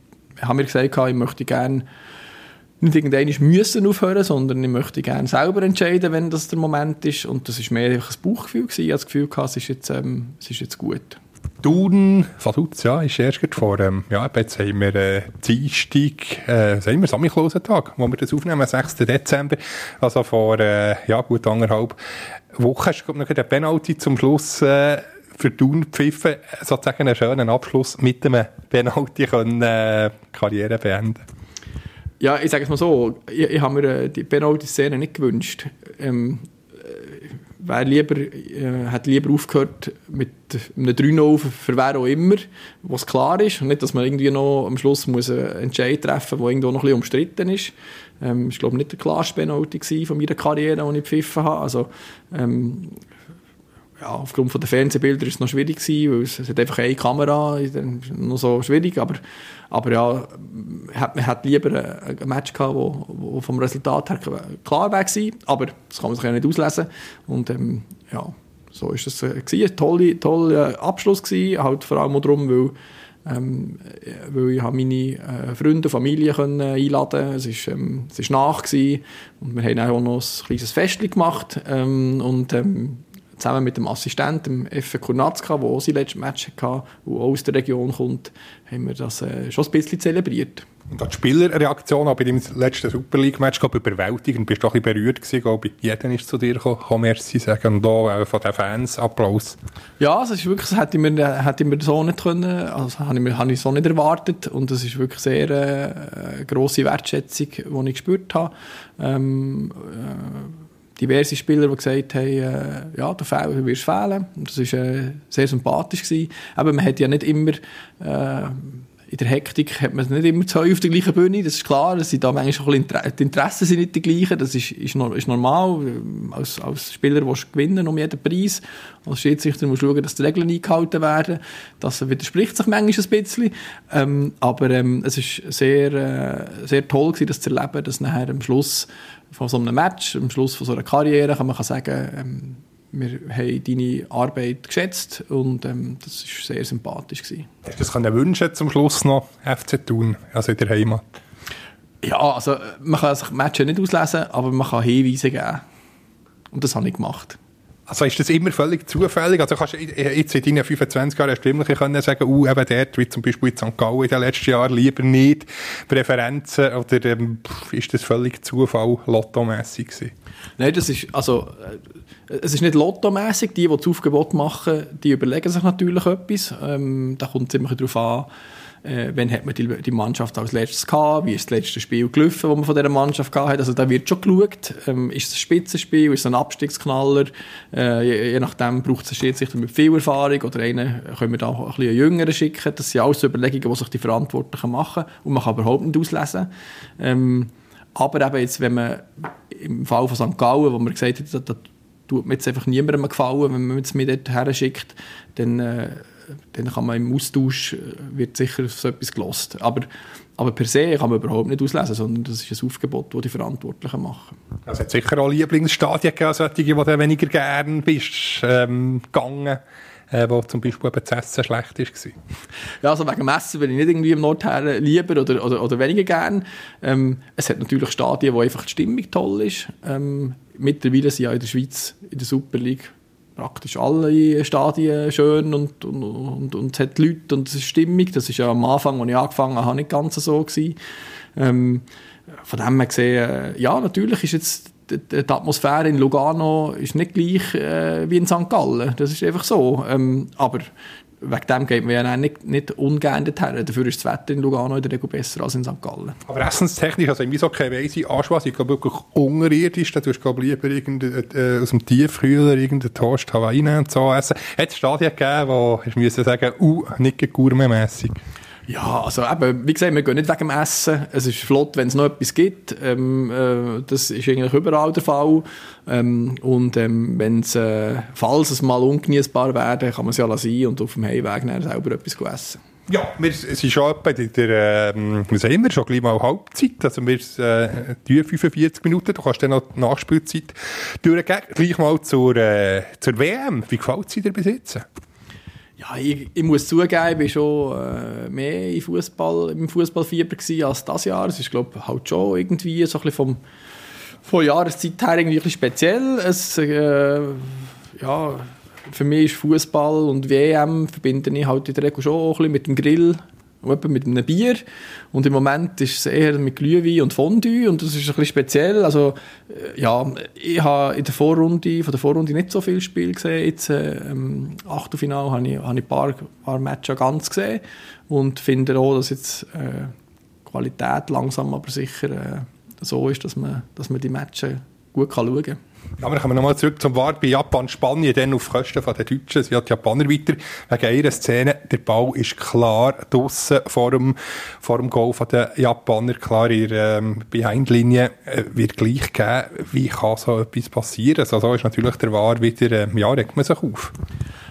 hab mir gesagt, ich möchte gerne nicht irgendwann müssen aufhören, sondern ich möchte gerne selber entscheiden, wenn das der Moment ist. Und das war mehr ein Bauchgefühl. Gewesen. Ich hatte das Gefühl, es ist jetzt, ähm, es ist jetzt gut. Thun, Vaduz, ja, ist erst vor, ähm, ja, jetzt haben wir äh, Dienstag, äh, wir, Samichlausentag, wo wir das aufnehmen, 6. Dezember, also vor, äh, ja, gut anderthalb Wochen hast du, noch den Penalty zum Schluss, äh, für Thun pfiffen, sozusagen einen schönen Abschluss mit dem Penalty können, äh, Karriere beenden. Ja, ich sage es mal so, ich, ich habe mir äh, die Penalty-Szene nicht gewünscht. Ähm, wer lieber, äh, hat lieber aufgehört mit einem 3-0 für wer auch immer, was klar ist. Und nicht, dass man irgendwie noch am Schluss muss einen Entscheid treffen muss, der irgendwo noch ein bisschen umstritten ist. Ähm, ich glaube nicht der klarste Penalty von meiner Karriere, die ich gepfiffen habe. Also, ähm, ja, aufgrund der Fernsehbilder ist es noch schwierig weil es, es hat einfach eine Kamera, noch so schwierig, aber, aber ja, hat, man hat lieber ein, Match gehabt, wo, wo vom Resultat her klar war aber das kann man sich ja nicht auslesen und ähm, ja, so es äh, gewesen. ein toller, toller Abschluss gewesen, halt vor allem darum, weil ähm, weil ich meine äh, Freunde und Familie können einladen es ist ähm, es ist nach gewesen. und wir haben auch noch ein kleines Fest gemacht ähm, und ähm, zusammen mit dem Assistenten, dem Effe Kurnatzka, der auch sein letztes Match hatte, der auch aus der Region kommt, haben wir das äh, schon ein bisschen zelebriert. Und die Spielerreaktion bei deinem letzten Super League-Match überwältigend. Bist du auch ein bisschen berührt gewesen, glaube ich. Jeder ist zu dir gekommen, merci sagen. Und auch von den Fans Applaus. Ja, das ist wirklich, das hätte ich mir, hätte ich mir so nicht können, also habe ich, mir, habe ich so nicht erwartet. Und das ist wirklich sehr äh, grosse Wertschätzung, die ich gespürt habe. Ähm, äh, diverse Spieler, die gesagt haben, äh, ja, du, fehl, wirst fehlen. Und das war äh, sehr sympathisch. Gewesen. Aber man hat ja nicht immer, äh, in der Hektik hat man nicht immer zwei auf der gleichen Bühne, das ist klar. Das sind da manchmal ein bisschen, die Interessen sind nicht die gleichen, das ist, ist, ist normal. Als, als Spieler willst du gewinnen um jeden Preis. Als Schiedsrichter musst du schauen, dass die Regeln eingehalten werden. Das widerspricht sich manchmal ein bisschen. Ähm, aber ähm, es ist sehr, äh, sehr toll gewesen, das zu erleben, dass nachher am Schluss von so einem Match, am Schluss von so einer Karriere, kann man sagen, ähm, wir haben deine Arbeit geschätzt und ähm, das war sehr sympathisch. Gewesen. Hast du das können wünschen zum Schluss noch FC Thun, also in der Heimat? Ja, also man kann sich Matches nicht auslesen, aber man kann Hinweise geben. Und das habe ich gemacht. Also ist das immer völlig zufällig? Also kannst du jetzt in deinen 25 Jahren immer können sagen, uh, eben dort, wie zum Beispiel in St. Gallen in den letzten Jahren, lieber nicht Präferenzen oder ähm, ist das völlig Zufall, lottomässig? Nein, das ist, also, äh, es ist nicht lottomässig. Die, die das Aufgebot machen, die überlegen sich natürlich etwas. Ähm, da kommt es immer darauf an, äh, wann hat man die, die Mannschaft als letztes gehabt, wie ist das letzte Spiel gelaufen, das man von dieser Mannschaft gehabt hat. Also da wird schon geschaut, ähm, ist es ein Spitzenspiel, ist es ein Abstiegsknaller, äh, je, je, nachdem braucht es einen Schiedsrichter mit viel Erfahrung oder einen können wir da auch ein bisschen jüngeren schicken. Das sind alles Überlegungen, die sich die Verantwortlichen machen und man kann überhaupt nicht auslesen. Ähm, aber eben jetzt, wenn man im Fall von St. Gallen, wo man gesagt hat, da, da tut mir jetzt einfach niemandem gefallen, wenn man es mir dort her schickt, dann äh, dann kann man im Austausch, äh, wird sicher so etwas gelost. Aber, aber per se kann man überhaupt nicht auslesen, sondern das ist ein Aufgebot, das die Verantwortlichen machen. Es hat sicher auch Lieblingsstadien gegeben, solche, die du weniger gern bist, ähm, gegangen äh, wo zum Beispiel eben das Essen schlecht war. Ja, also wegen dem Essen bin ich nicht irgendwie im Nordherren lieber oder, oder, oder weniger gern. Ähm, es hat natürlich Stadien, wo einfach die Stimmung toll ist. Ähm, mittlerweile sind ja in der Schweiz in der Super League praktisch alle Stadien schön und, und, und, und es hat Leute und es ist stimmig. Das ist ja am Anfang, als ich angefangen habe, nicht ganz so gewesen. Ähm, von dem her gesehen, äh, ja, natürlich ist jetzt die, die Atmosphäre in Lugano ist nicht gleich äh, wie in St. Gallen. Das ist einfach so. Ähm, aber wegen dem geht man ja nicht, nicht ungern dorthin. Dafür ist das Wetter in Lugano in der Regel besser als in St. Gallen. Aber essenstechnisch, also keine weise Anschluss, ich glaube wirklich unterirdisch, da tust du lieber äh, aus dem Tiefkühler irgendeinen Toast Hawaii und so essen. Hat es Stadien gegeben, wo ich müssen sagen, uh, nicht gourmetmässig? Ja, also eben, wie gesagt, wir gehen nicht wegen dem Essen. Es ist flott, wenn es noch etwas gibt. Ähm, äh, das ist eigentlich überall der Fall. Ähm, und ähm, wenn's, äh, falls es mal ungenießbar wäre, kann man es ja lassen und auf dem Heimweg selber etwas essen. Ja, wir, ist schon etwa in der, ähm, wir sehen wir schon gleich mal Halbzeit, also wir äh, 45 Minuten, du kannst dann noch die Nachspielzeit durchgehen. Gleich mal zur, äh, zur WM, wie gefällt es dir bis jetzt? Ja, ich, ich, muss zugeben, ich war schon äh, mehr im Fußball, im Fußballfieber als das Jahr. Es ist, glaube halt schon irgendwie so ein bisschen vom, von Jahreszeit her irgendwie ein speziell. Es, äh, ja, für mich ist Fußball und WM verbinde ich halt in der Regel schon ein bisschen mit dem Grill und mit einem Bier. Und im Moment ist es eher mit Glühwein und Fondue und das ist ein bisschen speziell. Also, äh, ja, ich habe in der Vorrunde, von der Vorrunde nicht so viel Spiel gesehen. Jetzt, äh, im Achtelfinale habe ich, habe ich ein paar, paar Matches ganz gesehen und finde auch, dass jetzt äh, Qualität langsam aber sicher äh, so ist, dass man, dass man die Matches gut kann schauen kann. Aber dann kommen wir nochmal zurück zum War bei Japan-Spanien, dann auf Kosten der Deutschen. Sie hat die Japaner weiter wegen ihrer Szene. Der Ball ist klar draussen vor dem, vor dem Goal der Japaner. Klar, der ähm, Behindlinie äh, wird gleich geben. Wie kann so etwas passieren? Also so ist natürlich der War wieder, äh, ja, regt man sich auf.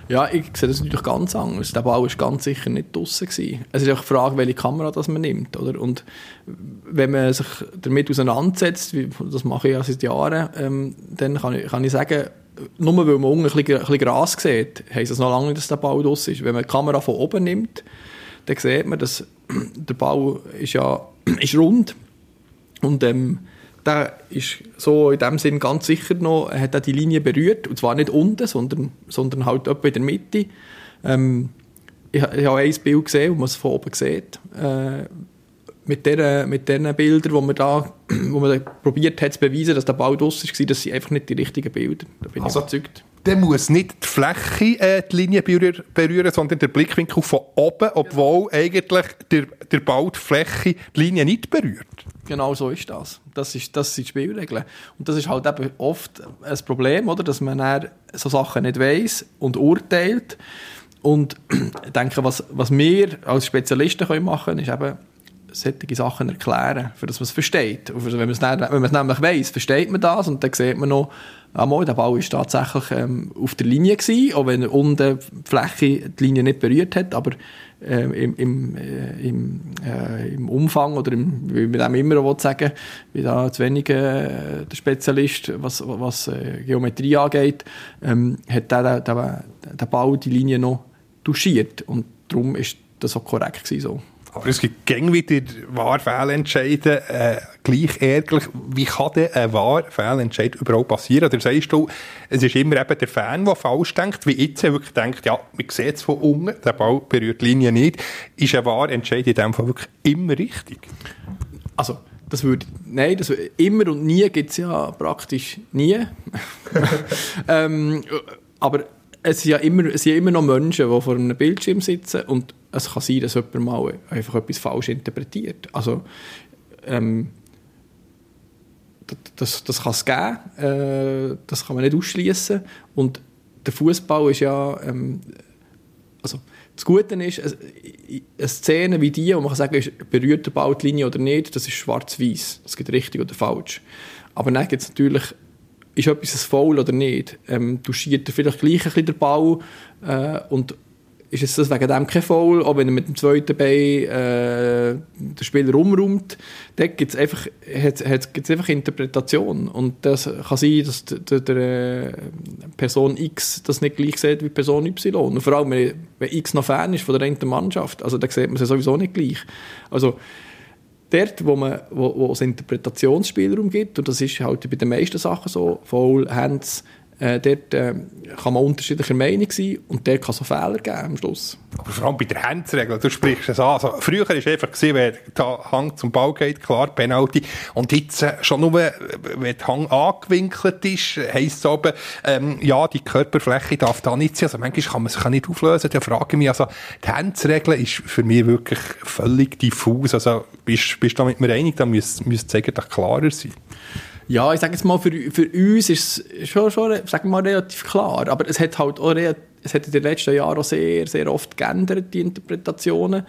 Ja, ich sehe das natürlich ganz anders. Der Ball war ganz sicher nicht. Gewesen. Es ist auch die Frage, welche Kamera das man nimmt. Oder? Und wenn man sich damit auseinandersetzt, wie, das mache ich ja seit Jahren, ähm, dann kann ich, kann ich sagen, nur weil man unten ein bisschen, Gras sieht, heisst das noch lange nicht, dass der Ball draussen ist. Wenn man die Kamera von oben nimmt, dann sieht man, dass der Ball ist ja ist rund und ähm, der ist so in dem Sinn ganz sicher noch, hat er die Linie berührt, und zwar nicht unten, sondern, sondern halt etwa in der Mitte. Ähm, ich, ich habe ein Bild gesehen, wo man es von oben sieht. Äh, mit diesen mit den Bildern, wo man da wo man probiert hat zu beweisen, dass der Ball draussen war, das sind einfach nicht die richtigen Bilder. Da bin also, ich überzeugt. Der muss nicht die Fläche äh, die Linie berühren, berühren, sondern der Blickwinkel von oben, obwohl ja. eigentlich der, der Ball die Fläche die Linie nicht berührt. Genau so ist das. Das, ist, das sind die Spielregeln. Und das ist halt eben oft ein Problem, oder? dass man dann so Sachen nicht weiß und urteilt. Und ich denke, was, was wir als Spezialisten können machen können, ist eben solche Sachen erklären, für das man es versteht. Wenn man es, nicht, wenn man es nämlich weiss, versteht man das und dann sieht man noch, einmal, der Ball war tatsächlich ähm, auf der Linie gewesen, auch wenn unten die Fläche die Linie nicht berührt hat, aber ähm, im, im, äh, im, äh, im Umfang oder im, wie man dem immer sagen wie da zu wenig äh, der Spezialist, was, was äh, Geometrie angeht, ähm, hat der, der, der Ball die Linie noch touchiert und darum ist das auch korrekt gewesen, so. Aber es gibt gäng wieder Wahrfehlentscheide, äh, gleich ärgerlich. Wie kann denn ein Wahrfehlentscheid überhaupt passieren? Oder sagst du, es ist immer eben der Fan, der falsch denkt, wie jetzt wirklich denkt, ja, man sieht es von unten, der Ball berührt die Linie nicht. Ist ein Wahrentscheid in dem Fall wirklich immer richtig? Also, das würde, nein, das würde, immer und nie gibt es ja praktisch nie. ähm, aber es sind, ja immer, es sind immer noch Menschen, die vor einem Bildschirm sitzen und es kann sein, dass jemand mal einfach etwas falsch interpretiert. Also, ähm, das, das kann es geben, äh, das kann man nicht ausschließen und der Fußball ist ja, ähm, also das Gute ist, eine Szene wie die, wo man kann sagen kann, berührt der Ball die Linie oder nicht, das ist schwarz-weiß. Es gibt richtig oder falsch. Aber dann gibt es natürlich, ist etwas ein Foul oder nicht? Ähm, du schießt vielleicht gleich ein bisschen den Ball äh, und ist es das wegen dem kein Foul, auch wenn er mit dem zweiten Bein äh, den Spieler umräumt, dann gibt es einfach, einfach Interpretation. Und das kann sein, dass der, der, äh, Person X das nicht gleich sieht wie Person Y. Und vor allem, wenn, X noch Fan ist von der einen Mannschaft, also dann sieht man es sowieso nicht gleich. Also dort, wo, man, wo, wo es Interpretationsspielraum gibt, und das ist halt bei den meisten Sachen so, Foul, Hands, äh, dort äh, kann man unterschiedlicher Meinung sein und dort kann es auch Fehler geben am Schluss. Aber vor allem bei der Handsregel, du sprichst es an. Also, früher war es einfach, gewesen, wenn der Hang zum Ball geht, klar, Penalty. Und jetzt äh, schon nur, wenn der Hang angewinkelt ist, heisst es aber, ähm, ja, die Körperfläche darf da nicht sein. Also manchmal kann man sich nicht auflösen. Da frage ich mich, also die Handsregel ist für mich wirklich völlig diffus. Also bist, bist du da mit mir einig, da müsste es eigentlich klarer sein. Ja, ich sage jetzt mal, für, für uns ist es schon, schon sagen mal, relativ klar. Aber es hat halt auch es hat in den letzten Jahren auch sehr, sehr oft geändert, die Interpretationen.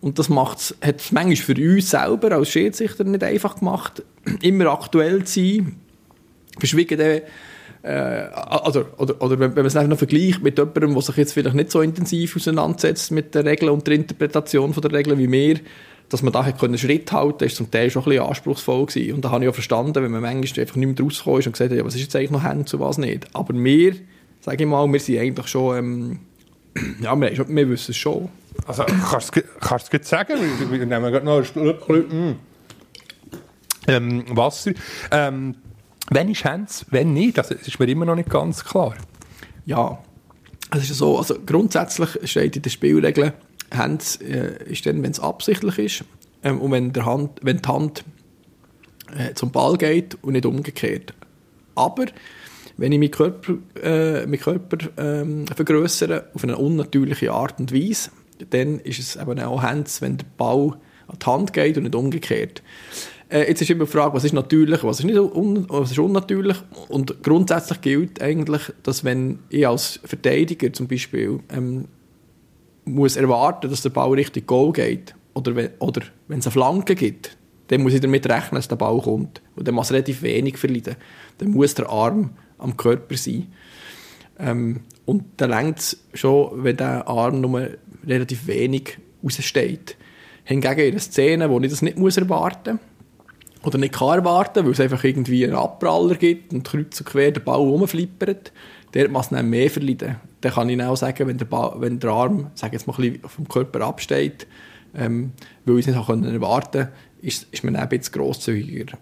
Und das macht's, hat es manchmal für uns selber als Schiedsrichter nicht einfach gemacht, immer aktuell zu sein. Verschwiegen dann, äh, also, oder, oder wenn, man es einfach noch vergleicht mit jemandem, der sich jetzt vielleicht nicht so intensiv auseinandersetzt mit der Regel und der Interpretation der Regeln wie wir, dass man da einen Schritt halten konnte, ist zum Teil schon ein bisschen anspruchsvoll gewesen. Und da habe ich auch verstanden, wenn man manchmal einfach nicht mehr rausgekommen ist und gesagt hat, ja, was ist jetzt eigentlich noch Hand zu was nicht. Aber wir, sage ich mal, wir sind eigentlich schon, ähm, ja, wir, wir wissen es schon. Also, kannst du es sagen? Wir, wir nehmen gerade noch ein Stückchen ähm, Wasser. Ähm, wenn ist Hands, wenn nicht? Das ist mir immer noch nicht ganz klar. Ja, es ist so, also grundsätzlich steht in den Spielregeln, Hand äh, ist dann, wenn es absichtlich ist ähm, und wenn, der Hand, wenn die Hand äh, zum Ball geht und nicht umgekehrt. Aber wenn ich meinen Körper, äh, meinen Körper ähm, vergrößere auf eine unnatürliche Art und Weise, dann ist es eben auch Hands, wenn der Ball an die Hand geht und nicht umgekehrt. Äh, jetzt ist immer die Frage, was ist natürlich, was ist, nicht un was ist unnatürlich. Und grundsätzlich gilt eigentlich, dass wenn ich als Verteidiger zum Beispiel ähm, muss erwarten, dass der Ball richtig Goal geht, oder wenn, oder wenn es eine Flanke gibt, dann muss ich damit rechnen, dass der Ball kommt. Und dann muss relativ wenig verlieren. Dann muss der Arm am Körper sein. Ähm, und dann längt es schon, wenn der Arm nur relativ wenig raussteht. Hingegen in einer Szene, wo ich das nicht muss erwarten muss, oder nicht kann erwarten, weil es einfach irgendwie einen Abpraller gibt und kreuz und quer der Ball rumflippert, der muss dann mehr verleiden. Dann kann ich auch sagen, wenn der, ba wenn der Arm sag jetzt mal ein bisschen vom Körper absteht, ähm, weil ich es nicht erwarten konnte, ist, ist man ein bisschen grosszügiger.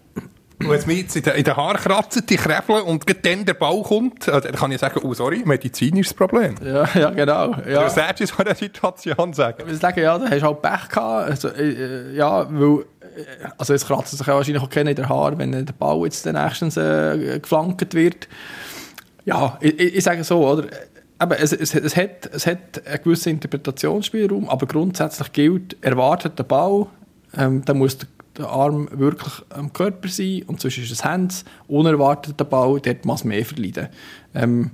Und wenn es mir jetzt in den Haaren kratzt, die Krebel und dann der Ball kommt, äh, dann kann ich sagen, oh sorry, medizinisches Problem. Ja, ja genau. Ja. Du selbst in so einer Situation sagen. Ich sagen, ja, da hast du halt Pech gehabt. Also, äh, ja, weil, äh, also es kratzt sich ja wahrscheinlich auch keiner in den Haaren, wenn der Ball jetzt nächstens äh, geflankt wird ja, ich, ich sage so, oder? Aber es, es, es, hat, es hat einen gewissen Interpretationsspielraum, aber grundsätzlich gilt, erwartet der Ball, ähm, dann muss der, Arm wirklich am Körper sein und sonst ist es Hands. Unerwartet der Ball, dort muss mehr verleiden. Ähm,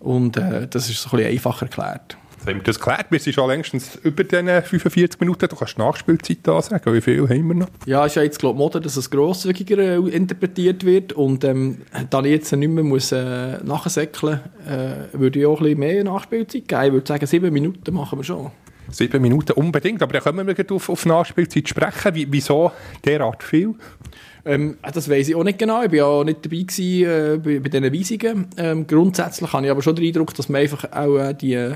und äh, das ist so ein bisschen einfacher erklärt. Jetzt haben wir das geklärt. Wir sind schon längstens über diese 45 Minuten. Du kannst Nachspielzeit ansagen. Wie viel haben wir noch? Ja, ist ja jetzt, glaube ich, Mode, dass es grosszügiger äh, interpretiert wird. Und ähm, da ich jetzt nicht mehr muss, äh, nachsäckeln äh, würde ich auch ein bisschen mehr Nachspielzeit geben. Ich würde sagen, sieben Minuten machen wir schon. Sieben Minuten unbedingt, aber dann können wir auf, auf Nachspielzeit sprechen. Wie, wieso derart viel? Ähm, das weiß ich auch nicht genau. Ich war ja auch nicht dabei gewesen, äh, bei, bei diesen Weisungen. Ähm, grundsätzlich habe ich aber schon den Eindruck, dass man einfach auch äh, die äh,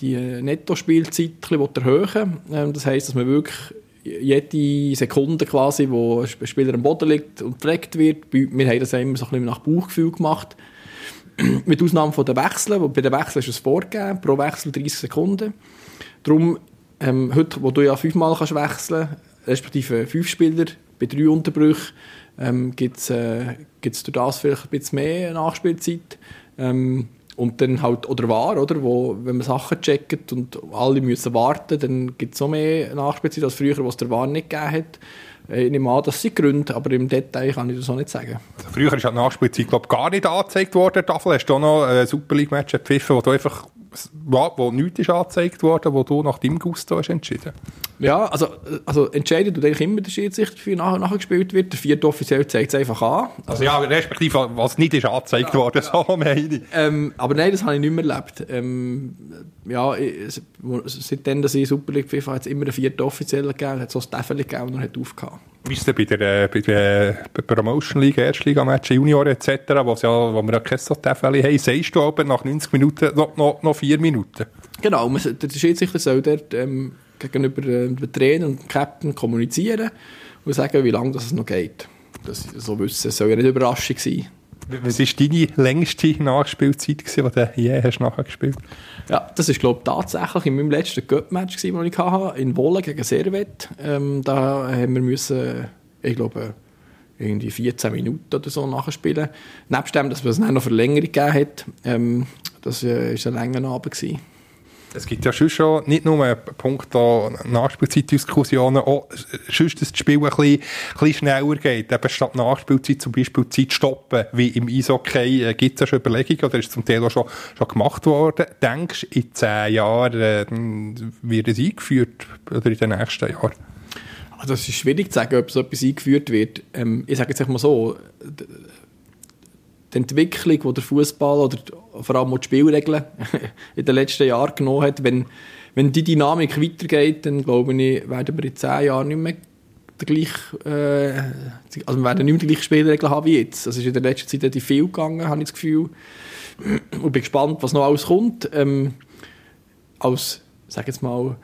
die Nettospielzeit erhöhen ähm, Das heisst, dass man wirklich jede Sekunde quasi, wo ein Spieler am Boden liegt und gepflegt wird, wir haben das immer so ein bisschen nach Bauchgefühl gemacht, mit Ausnahme von den Wechseln, bei den Wechseln ist es vorgegeben, pro Wechsel 30 Sekunden. Darum, ähm, heute, wo du ja fünfmal kannst wechseln respektive fünf Spieler, bei drei Unterbrüchen, ähm, gibt es äh, durch das vielleicht ein bisschen mehr Nachspielzeit. Ähm, und dann halt, oder war, oder, wo, wenn man Sachen checkt und alle müssen warten, dann gibt es noch mehr Nachspielzeit als früher, was der War nicht gegeben hat. Äh, ich nehme an, das sind Gründe, aber im Detail kann ich das auch nicht sagen. Also früher ist die Nachspielzeit glaub, gar nicht angezeigt worden. Tafel hast du auch noch ein Super League-Match gepfiffen, wo du einfach wo nichts ist angezeigt worden, wo du nach deinem Gusto hast entschieden Ja, also, also entscheidet tut eigentlich immer der Schiedsrichter, wie nachher, nachher gespielt wird. Der vierte offiziell zeigt es einfach an. Also ja, respektive, was nicht ist angezeigt ja, worden, ja. so meine ich. Ähm, aber nein, das habe ich nicht mehr erlebt. Ähm, ja, ich, seitdem, dass ich Super League FIFA hat es immer einen vierten offiziellen gegeben, hat so ein Staffel gegeben und er hat aufgehört. Wie ist es bei der, äh, bei der Promotion League, Erstliga-Match, Junior etc., wo, ja, wo wir ja keine so Staffel haben, sagst du aber nach 90 Minuten noch, noch, noch vier Minuten? Genau, der Schiedsrichter soll dort ähm, gegenüber äh, dem Trainer und dem Captain kommunizieren und sagen, wie lange das noch geht. Das so wissen, soll ja nicht Überraschung sein. Was war deine längste Nachspielzeit, die du je hast nachher gespielt Ja, das war, glaube ich, tatsächlich in meinem letzten Cup-Match, das ich hatte, in Wolle gegen Servet. Ähm, da haben wir müssen, ich glaube, irgendwie 14 Minuten oder so nachspielen. Nebst dem, dass es noch Verlängerung gegeben hat, ähm, das war äh, ein langer Abend. Gewesen. Es gibt ja schon, schon nicht nur einen Punkt Nachspielzeitdiskussionen, auch sonst, dass das Spiel ein bisschen, ein bisschen schneller geht. Eben statt Nachspielzeit zum Beispiel Zeit stoppen, wie im Eishockey, äh, gibt es ja schon Überlegungen oder ist zum Teil auch schon, schon gemacht worden. Denkst du, in zehn Jahren äh, wird es eingeführt oder in den nächsten Jahren? Also es ist schwierig zu sagen, ob so etwas eingeführt wird. Ähm, ich sage jetzt mal so, die Entwicklung, die der Fußball oder vor allem auch die Spielregeln in den letzten Jahren genommen hat, wenn, wenn die Dynamik weitergeht, dann glaube ich, werden wir in zehn Jahren nicht mehr der äh, also wir werden nicht mehr die gleichen Spielregeln haben wie jetzt. Das ist in der letzten Zeit relativ viel gegangen, habe ich das Gefühl. Und bin gespannt, was noch alles kommt. Ähm, als, sag jetzt mal,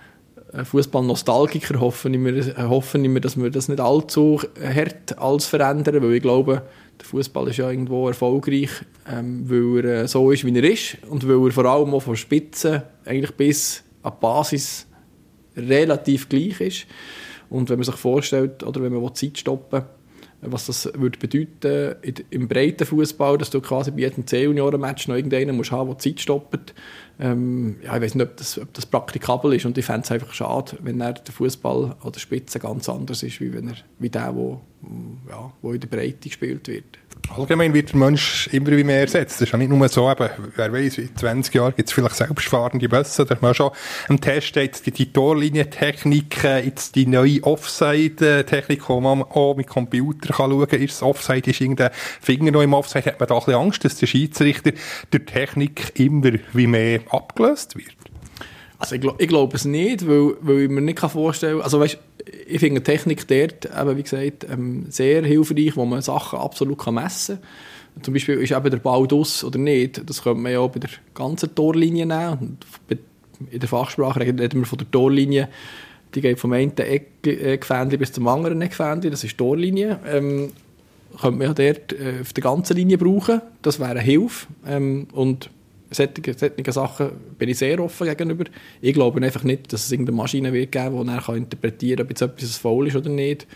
Fußball-Nostalgiker hoffen wir, hoffen wir, dass wir das nicht allzu hart alles verändern, weil ich glaube, der Fußball ist ja irgendwo erfolgreich, ähm, weil er äh, so ist, wie er ist und weil er vor allem auch von Spitzen eigentlich bis an die Basis relativ gleich ist. Und wenn man sich vorstellt, oder wenn man Zeit stoppen will, was das würde bedeuten im breiten Fußball, dass du quasi bei jedem C-Junioren-Match noch irgendeinen musst haben, der Zeit stoppt. Ähm, ja, ich weiß nicht, ob das, ob das praktikabel ist und ich fände es einfach schade, wenn der Fußball an der Spitze ganz anders ist, wie, wenn er, wie der, wo, ja, wo in der Breite gespielt wird. Allgemein wird der Mensch immer wie mehr ersetzt. Das ist ja nicht nur so, eben, wer weiß, in 20 Jahren gibt es vielleicht selbstfahrende Busse, da man schon im Test steht, die, die Torlinientechnik, jetzt die neue Offside-Technik, wo man auch mit Computer kann schauen kann, ist es Offside, ist irgendein Finger noch im Offside, hat man da ein bisschen Angst, dass der Schiedsrichter durch Technik immer wie mehr abgelöst wird? Also ich, glaube es nicht, weil, weil ich mir nicht vorstellen kann, also weißt, ich finde Technik dort, eben, wie gesagt, ähm, sehr hilfreich, wo man Sachen absolut kann messen kann. Zum Beispiel ist eben der Ball aus oder nicht, das könnte man ja bei der ganzen Torlinie nehmen. In der Fachsprache reden wir von der Torlinie, die geht vom einen Eckfähnchen bis zum anderen Eckfähnchen, das ist die Torlinie. Ähm, könnte man ja dort äh, auf der ganzen Linie brauchen, das wäre eine Hilfe. Ähm, und solche, solche Sachen bin ich sehr offen gegenüber. Ich glaube einfach nicht, dass es irgendeine Maschine wird geben, die dann interpretieren kann, ob jetzt etwas faul ist oder nicht.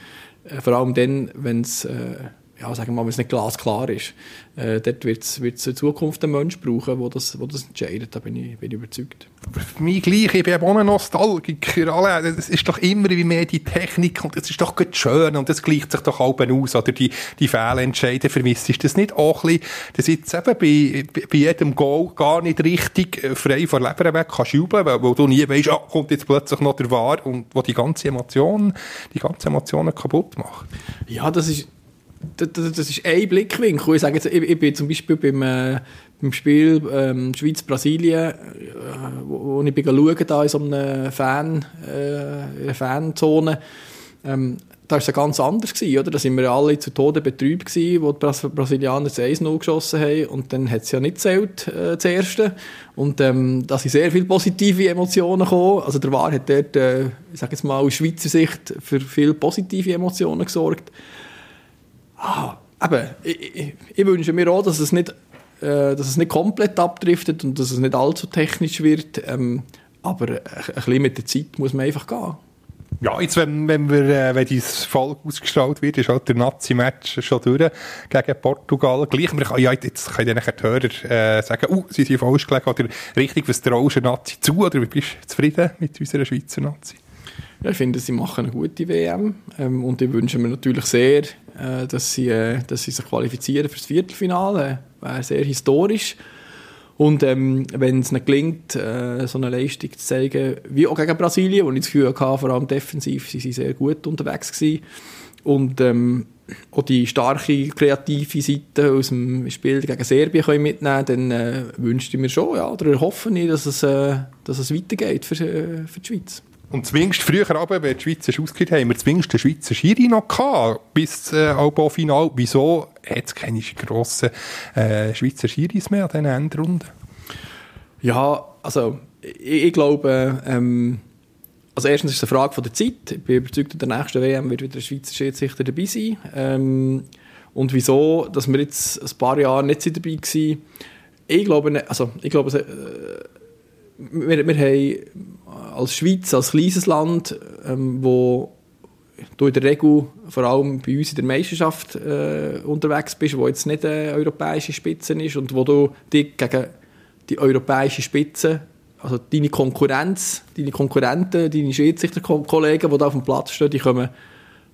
Äh, vor allem dann, wenn es äh, ja, sagen wir mal, wenn es nicht glasklar ist. Äh, dort wird es in Zukunft einen Mensch brauchen, der das, wo das entscheidet. Da bin ich, bin ich überzeugt. Für mich gleich, ich bin auch ein Nostalgiker. Es ist doch immer wie mehr die Technik und es ist doch gut schön und es gleicht sich doch auch aus. Oder die, die Fehlentscheide vermisst. Ist das nicht auch ein bisschen, dass jetzt eben bei, bei jedem Goal gar nicht richtig äh, frei von Leber weg kannst jubeln, weil, weil du nie weißt, ah, kommt jetzt plötzlich noch der Wahr und wo die ganze Emotion, die ganze Emotionen kaputt macht. Ja, das ist, das, das ist ein Blickwinkel. Ich sage jetzt, ich, ich bin zum Beispiel beim, äh, beim Spiel ähm, Schweiz-Brasilien, äh, wo, wo ich bin da in so einer Fan, äh, Fanzone, ähm, da war es ja ganz anders gewesen, oder? Da sind wir alle zu Tode betrübt gewesen, wo die Bras Brasilianer das 1-0 geschossen haben und dann hat es ja nicht zählt, äh, das Erste. Und ähm, da sind sehr viele positive Emotionen gekommen. Also der War hat dort, äh, ich sage jetzt mal aus Schweizer Sicht, für viele positive Emotionen gesorgt. Ah, eben, ich, ich, ich wünsche mir auch, dass es nicht äh, dass es nicht komplett abdriftet und dass es nicht allzu technisch wird. Ähm, aber ein, ein bisschen mit der Zeit muss man einfach gehen. Ja, jetzt, wenn, wenn, wir, äh, wenn dieses Folge ausgestrahlt wird, ist halt der Nazi-Match schon durch gegen Portugal. Gleich, man kann, ja, jetzt können die Hörer äh, sagen, uh, sie sind falsch gelegen oder richtig, was traust du Nazi zu oder wie bist du zufrieden mit unserer Schweizer Nazi? Ja, ich finde, sie machen eine gute WM ähm, und ich wünsche mir natürlich sehr, äh, dass, sie, äh, dass sie sich qualifizieren für das Viertelfinale. Wäre sehr historisch. Und ähm, wenn es nicht gelingt, äh, so eine Leistung zu zeigen, wie auch gegen Brasilien, wo ich das Gefühl hatte, vor allem defensiv, sie sind sehr gut unterwegs gewesen. Und ähm, auch die starke kreative Seite aus dem Spiel gegen Serbien können mitnehmen dann äh, wünschte ich mir schon, ja, oder hoffe ich, dass es, äh, dass es weitergeht für, äh, für die Schweiz. Und zwingst früher aber, wenn die Schweizer ausgehört haben, wir zwingst den Schweizer Schiri noch gehabt, bis äh, Albo-Final. Wieso hat es keine grossen äh, Schweizer Schiris mehr an diesen Endrunden? Ja, also ich, ich glaube, ähm, also erstens ist es eine Frage der Zeit. Ich bin überzeugt, in der nächsten WM wird wieder ein Schweizer Schiedsrichter dabei sein. Ähm, und wieso, dass wir jetzt ein paar Jahre nicht dabei waren, ich glaube, nicht, also ich glaube, äh, wir, wir haben als Schweiz, als kleines Land, ähm, wo du in der Regel vor allem bei uns in der Meisterschaft äh, unterwegs bist, wo jetzt nicht eine europäische Spitze ist und wo du dich gegen die europäische Spitze, also deine Konkurrenz, deine Konkurrenten, deine Schiedsrichterkollegen, die da auf dem Platz stehen, die kommen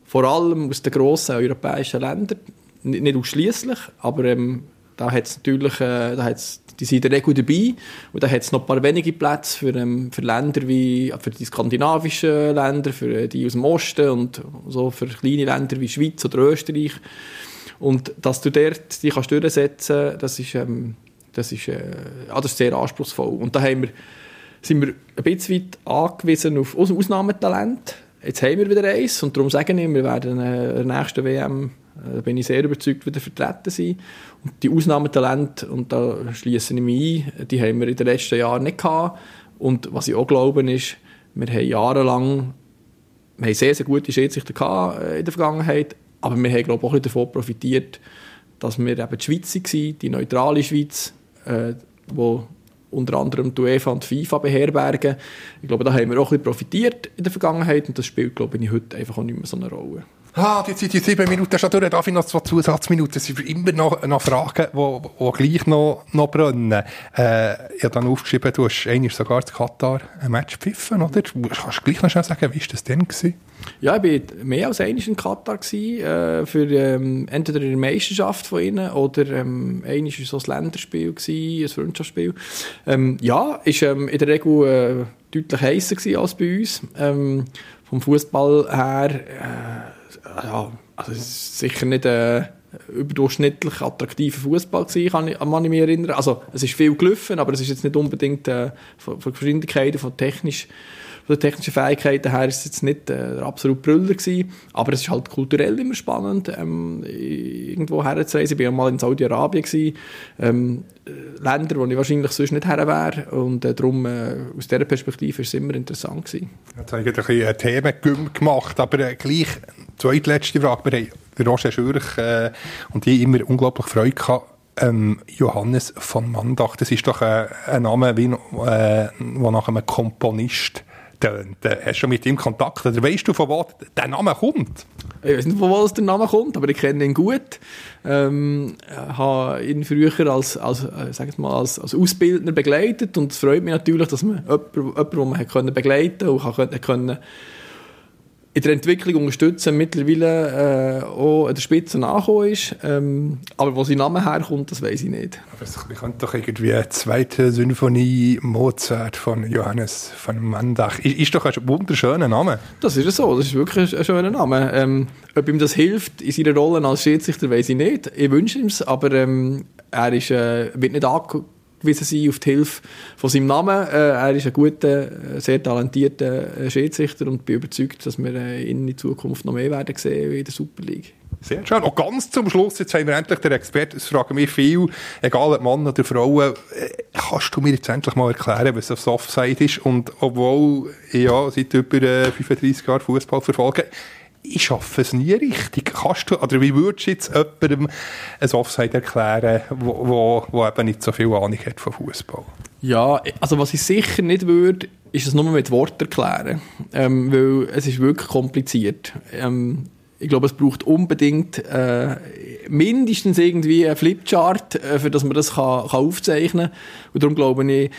vor allem aus den grossen europäischen Ländern, nicht ausschließlich, aber ähm, da hat natürlich, äh, da hat's, die sind in der Regel dabei und da hat es noch ein paar wenige Plätze für, ähm, für Länder wie, für die skandinavischen Länder, für äh, die aus dem Osten und so für kleine Länder wie Schweiz oder Österreich. Und dass du dort dich kannst durchsetzen das ist, ähm, das ist, äh, ja, das ist sehr anspruchsvoll. Und da haben wir, sind wir ein bisschen weit angewiesen auf Ausnahmetalent. Jetzt haben wir wieder eins und darum sagen wir, wir werden in der nächsten WM äh, da bin ich sehr überzeugt, wieder vertreten sein. Und die Ausnahmetalente, und da schließe ich mich ein, die haben wir in den letzten Jahren nicht gehabt. Und was ich auch glaube, ist, wir haben jahrelang wir haben sehr, sehr gute Schiedsrichter gehabt äh, in der Vergangenheit, aber wir haben, glaube ich, auch davon profitiert, dass wir eben die Schweiz waren, die neutrale Schweiz, äh, wo unter anderem die UEFA und die FIFA beherbergen. Ich glaube, da haben wir auch ein bisschen profitiert in der Vergangenheit und das spielt, glaube ich, heute einfach auch nicht mehr so eine Rolle. Ah, jetzt sind die sieben Minuten schon durch, darf ich noch zwei Zusatzminuten? Es sind immer noch, noch Fragen, die, die gleich noch, noch brennen. Äh, ich habe dann aufgeschrieben, du hast eigentlich sogar zu Katar ein Match pfiffen, oder? Kannst du gleich noch schnell sagen, wie war das denn? Gewesen? Ja, ich war mehr als einmal in Katar, gewesen, äh, für ähm, entweder eine Meisterschaft von ihnen oder ähm, einmal so ein Länderspiel, gewesen, ein Freundschaftsspiel. Ähm, ja, ist ähm, in der Regel äh, deutlich heißer als bei uns. Ähm, vom Fußball her... Äh, ja, also sicher nicht ein überdurchschnittlich attraktiver Fußball gewesen, kann ich, kann ich mich erinnern. Also es ist viel gelaufen, aber es ist jetzt nicht unbedingt äh, von, von Geschwindigkeiten, von technisch von den technischen Fähigkeiten her ist es jetzt nicht äh, der absolute Brüller gewesen, aber es ist halt kulturell immer spannend, ähm, irgendwo herzureisen. Ich war mal in Saudi-Arabien ähm, äh, Länder, wo ich wahrscheinlich sonst nicht her wäre und äh, darum äh, aus dieser Perspektive ist es immer interessant gewesen. Jetzt habe ich ein bisschen Themen gemacht, aber äh, gleich zweitletzte Frage. Wir haben Roger Schürch äh, und ich immer unglaublich Freude gehabt, ähm, Johannes von Mandach, das ist doch äh, ein Name, wie, äh, wo nach einem Komponist tönt. Hast du schon mit ihm Kontakt? Oder weißt du, von wo der Name kommt? Ich weiß nicht, von wo der Name kommt, aber ich kenne ihn gut. Ähm, habe ihn früher als, als, äh, mal, als, als Ausbildner begleitet und es freut mich natürlich, dass man jemanden, jemanden den man begleiten und kann, können, in der Entwicklung unterstützen, mittlerweile äh, auch an der Spitze nachgekommen ist. Ähm, aber wo sein Name herkommt, das weiß ich nicht. Aber ich könnte doch irgendwie eine zweite Symphonie Mozart von Johannes von Mandach. Ist, ist doch ein wunderschöner Name. Das ist so, das ist wirklich ein schöner Name. Ähm, ob ihm das hilft in seiner Rolle als Schiedsrichter, weiß ich nicht. Ich wünsche ihm es, aber ähm, er ist, äh, wird nicht ange angewiesen sein auf die Hilfe von seinem Namen. Äh, er ist ein guter, äh, sehr talentierter äh, Schiedsrichter und bin überzeugt, dass wir ihn in Zukunft noch mehr werden sehen in der Super League. Sehr schön. Und ganz zum Schluss, jetzt haben wir endlich den Experten, es fragen mich viel, egal ob Mann oder Frau, kannst du mir jetzt endlich mal erklären, was das Offside ist? Und obwohl ich ja seit über äh, 35 Jahren Fußball verfolge, ich schaffe es nie richtig. Kannst du, oder wie würdest du jetzt jemandem ein Offside erklären, wo, wo, wo eben nicht so viel Ahnung hat von Fußball? Ja, also was ich sicher nicht würde, ist es nur mit Worten erklären, ähm, weil es ist wirklich kompliziert. Ähm, ich glaube, es braucht unbedingt äh, mindestens irgendwie einen Flipchart, äh, für dass man das kann, kann aufzeichnen kann. Und darum glaube ich,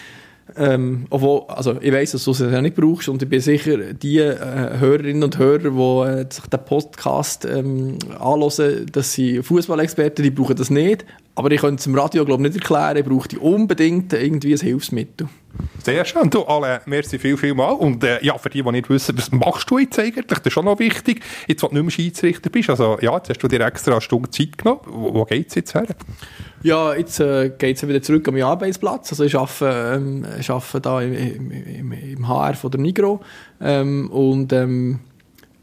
ähm, obwohl, also ich weiss, dass du es ja nicht brauchst und ich bin sicher, die äh, Hörerinnen und Hörer, die äh, sich den Podcast ähm, anhören, dass sie Fußballexperten, die brauchen das nicht. Aber ich könnte es im Radio glaube nicht erklären, ich brauche unbedingt irgendwie ein Hilfsmittel. Sehr schön. Du, alle, merci viel, viel mal. Und äh, ja, für die, die nicht wissen, was machst du jetzt eigentlich? Das ist schon noch wichtig. Jetzt, wo du nicht mehr Schiedsrichter bist, also ja, jetzt hast du dir extra eine Stunde Zeit genommen. Wo, wo geht es jetzt her? Ja, jetzt äh, geht es wieder zurück an meinen Arbeitsplatz. Also ich arbeite, ähm, ich da im, im, im HR von der Nigro. Ähm, und ähm,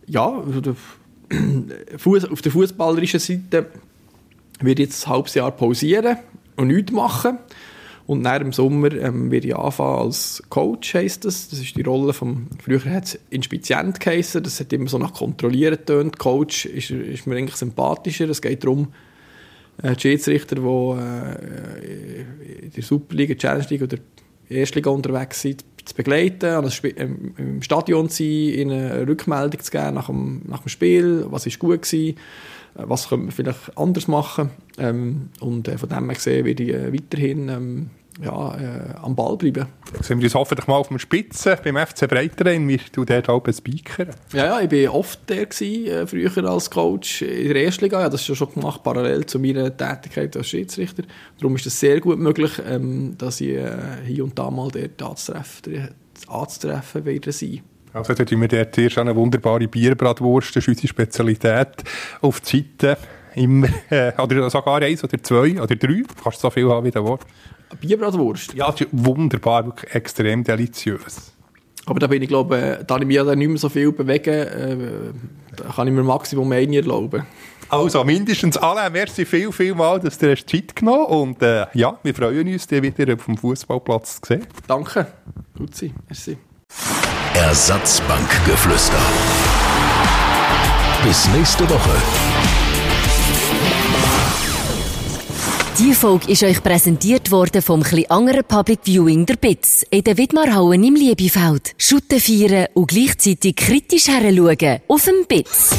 ja, auf der fußballerischen Seite werde jetzt ein halbes Jahr pausieren und nichts machen. Und nach dem Sommer ähm, werde ich anfangen als Coach, heisst das. Das ist die Rolle vom, früher hat es Inspizient geheißen, das hat immer so nach Kontrollieren getönt. Coach ist, ist mir eigentlich sympathischer. Es geht darum, äh, die Schiedsrichter, die äh, in der Superliga, Challenge League oder Erstliga unterwegs sind, zu begleiten, an ähm, im Stadion zu sein, ihnen eine Rückmeldung zu geben nach dem, nach dem Spiel, was ist gut gewesen, äh, was könnte man vielleicht anders machen. Ähm, und äh, von dem her gesehen werde ich äh, weiterhin ähm, ja, äh, am Ball bleiben. Sehen wir uns hoffentlich mal auf dem Spitzen beim FC Breiterein. Wir tun dort auch Speaker. Ja, ja, ich war oft der gewesen, äh, früher als Coach in der Erstliga. Ja, das ist schon gemacht, parallel zu meiner Tätigkeit als Schiedsrichter. Darum ist es sehr gut möglich, ähm, dass ich äh, hier und da mal dort anzutreffen, anzutreffen werde sein. Also da tun wir dort zuerst eine wunderbare Bierbratwurst, das ist unsere Spezialität, auf die Seite immer, äh, oder sogar eins oder zwei oder drei, du kannst so viel haben wie du willst. Bierbratwurst? Ja, das ist wunderbar, wirklich extrem deliziös. Aber da bin ich, glaube da ich mich ja nicht mehr so viel bewegen, äh, da kann ich mir Maximum eine erlauben. Also, mindestens alle, merci viel, viel mal, dass du hast Zeit genommen und äh, ja, wir freuen uns, dich wieder auf dem Fußballplatz zu sehen. Danke, Luzi, merci. Ersatzbankgeflüster. Bis nächste Woche. Die Folge ist euch präsentiert worden vom anderen Public Viewing der BITS in der Widmarhauen im Liebefeld. Schutten feiern und gleichzeitig kritisch heranschauen auf dem BITS.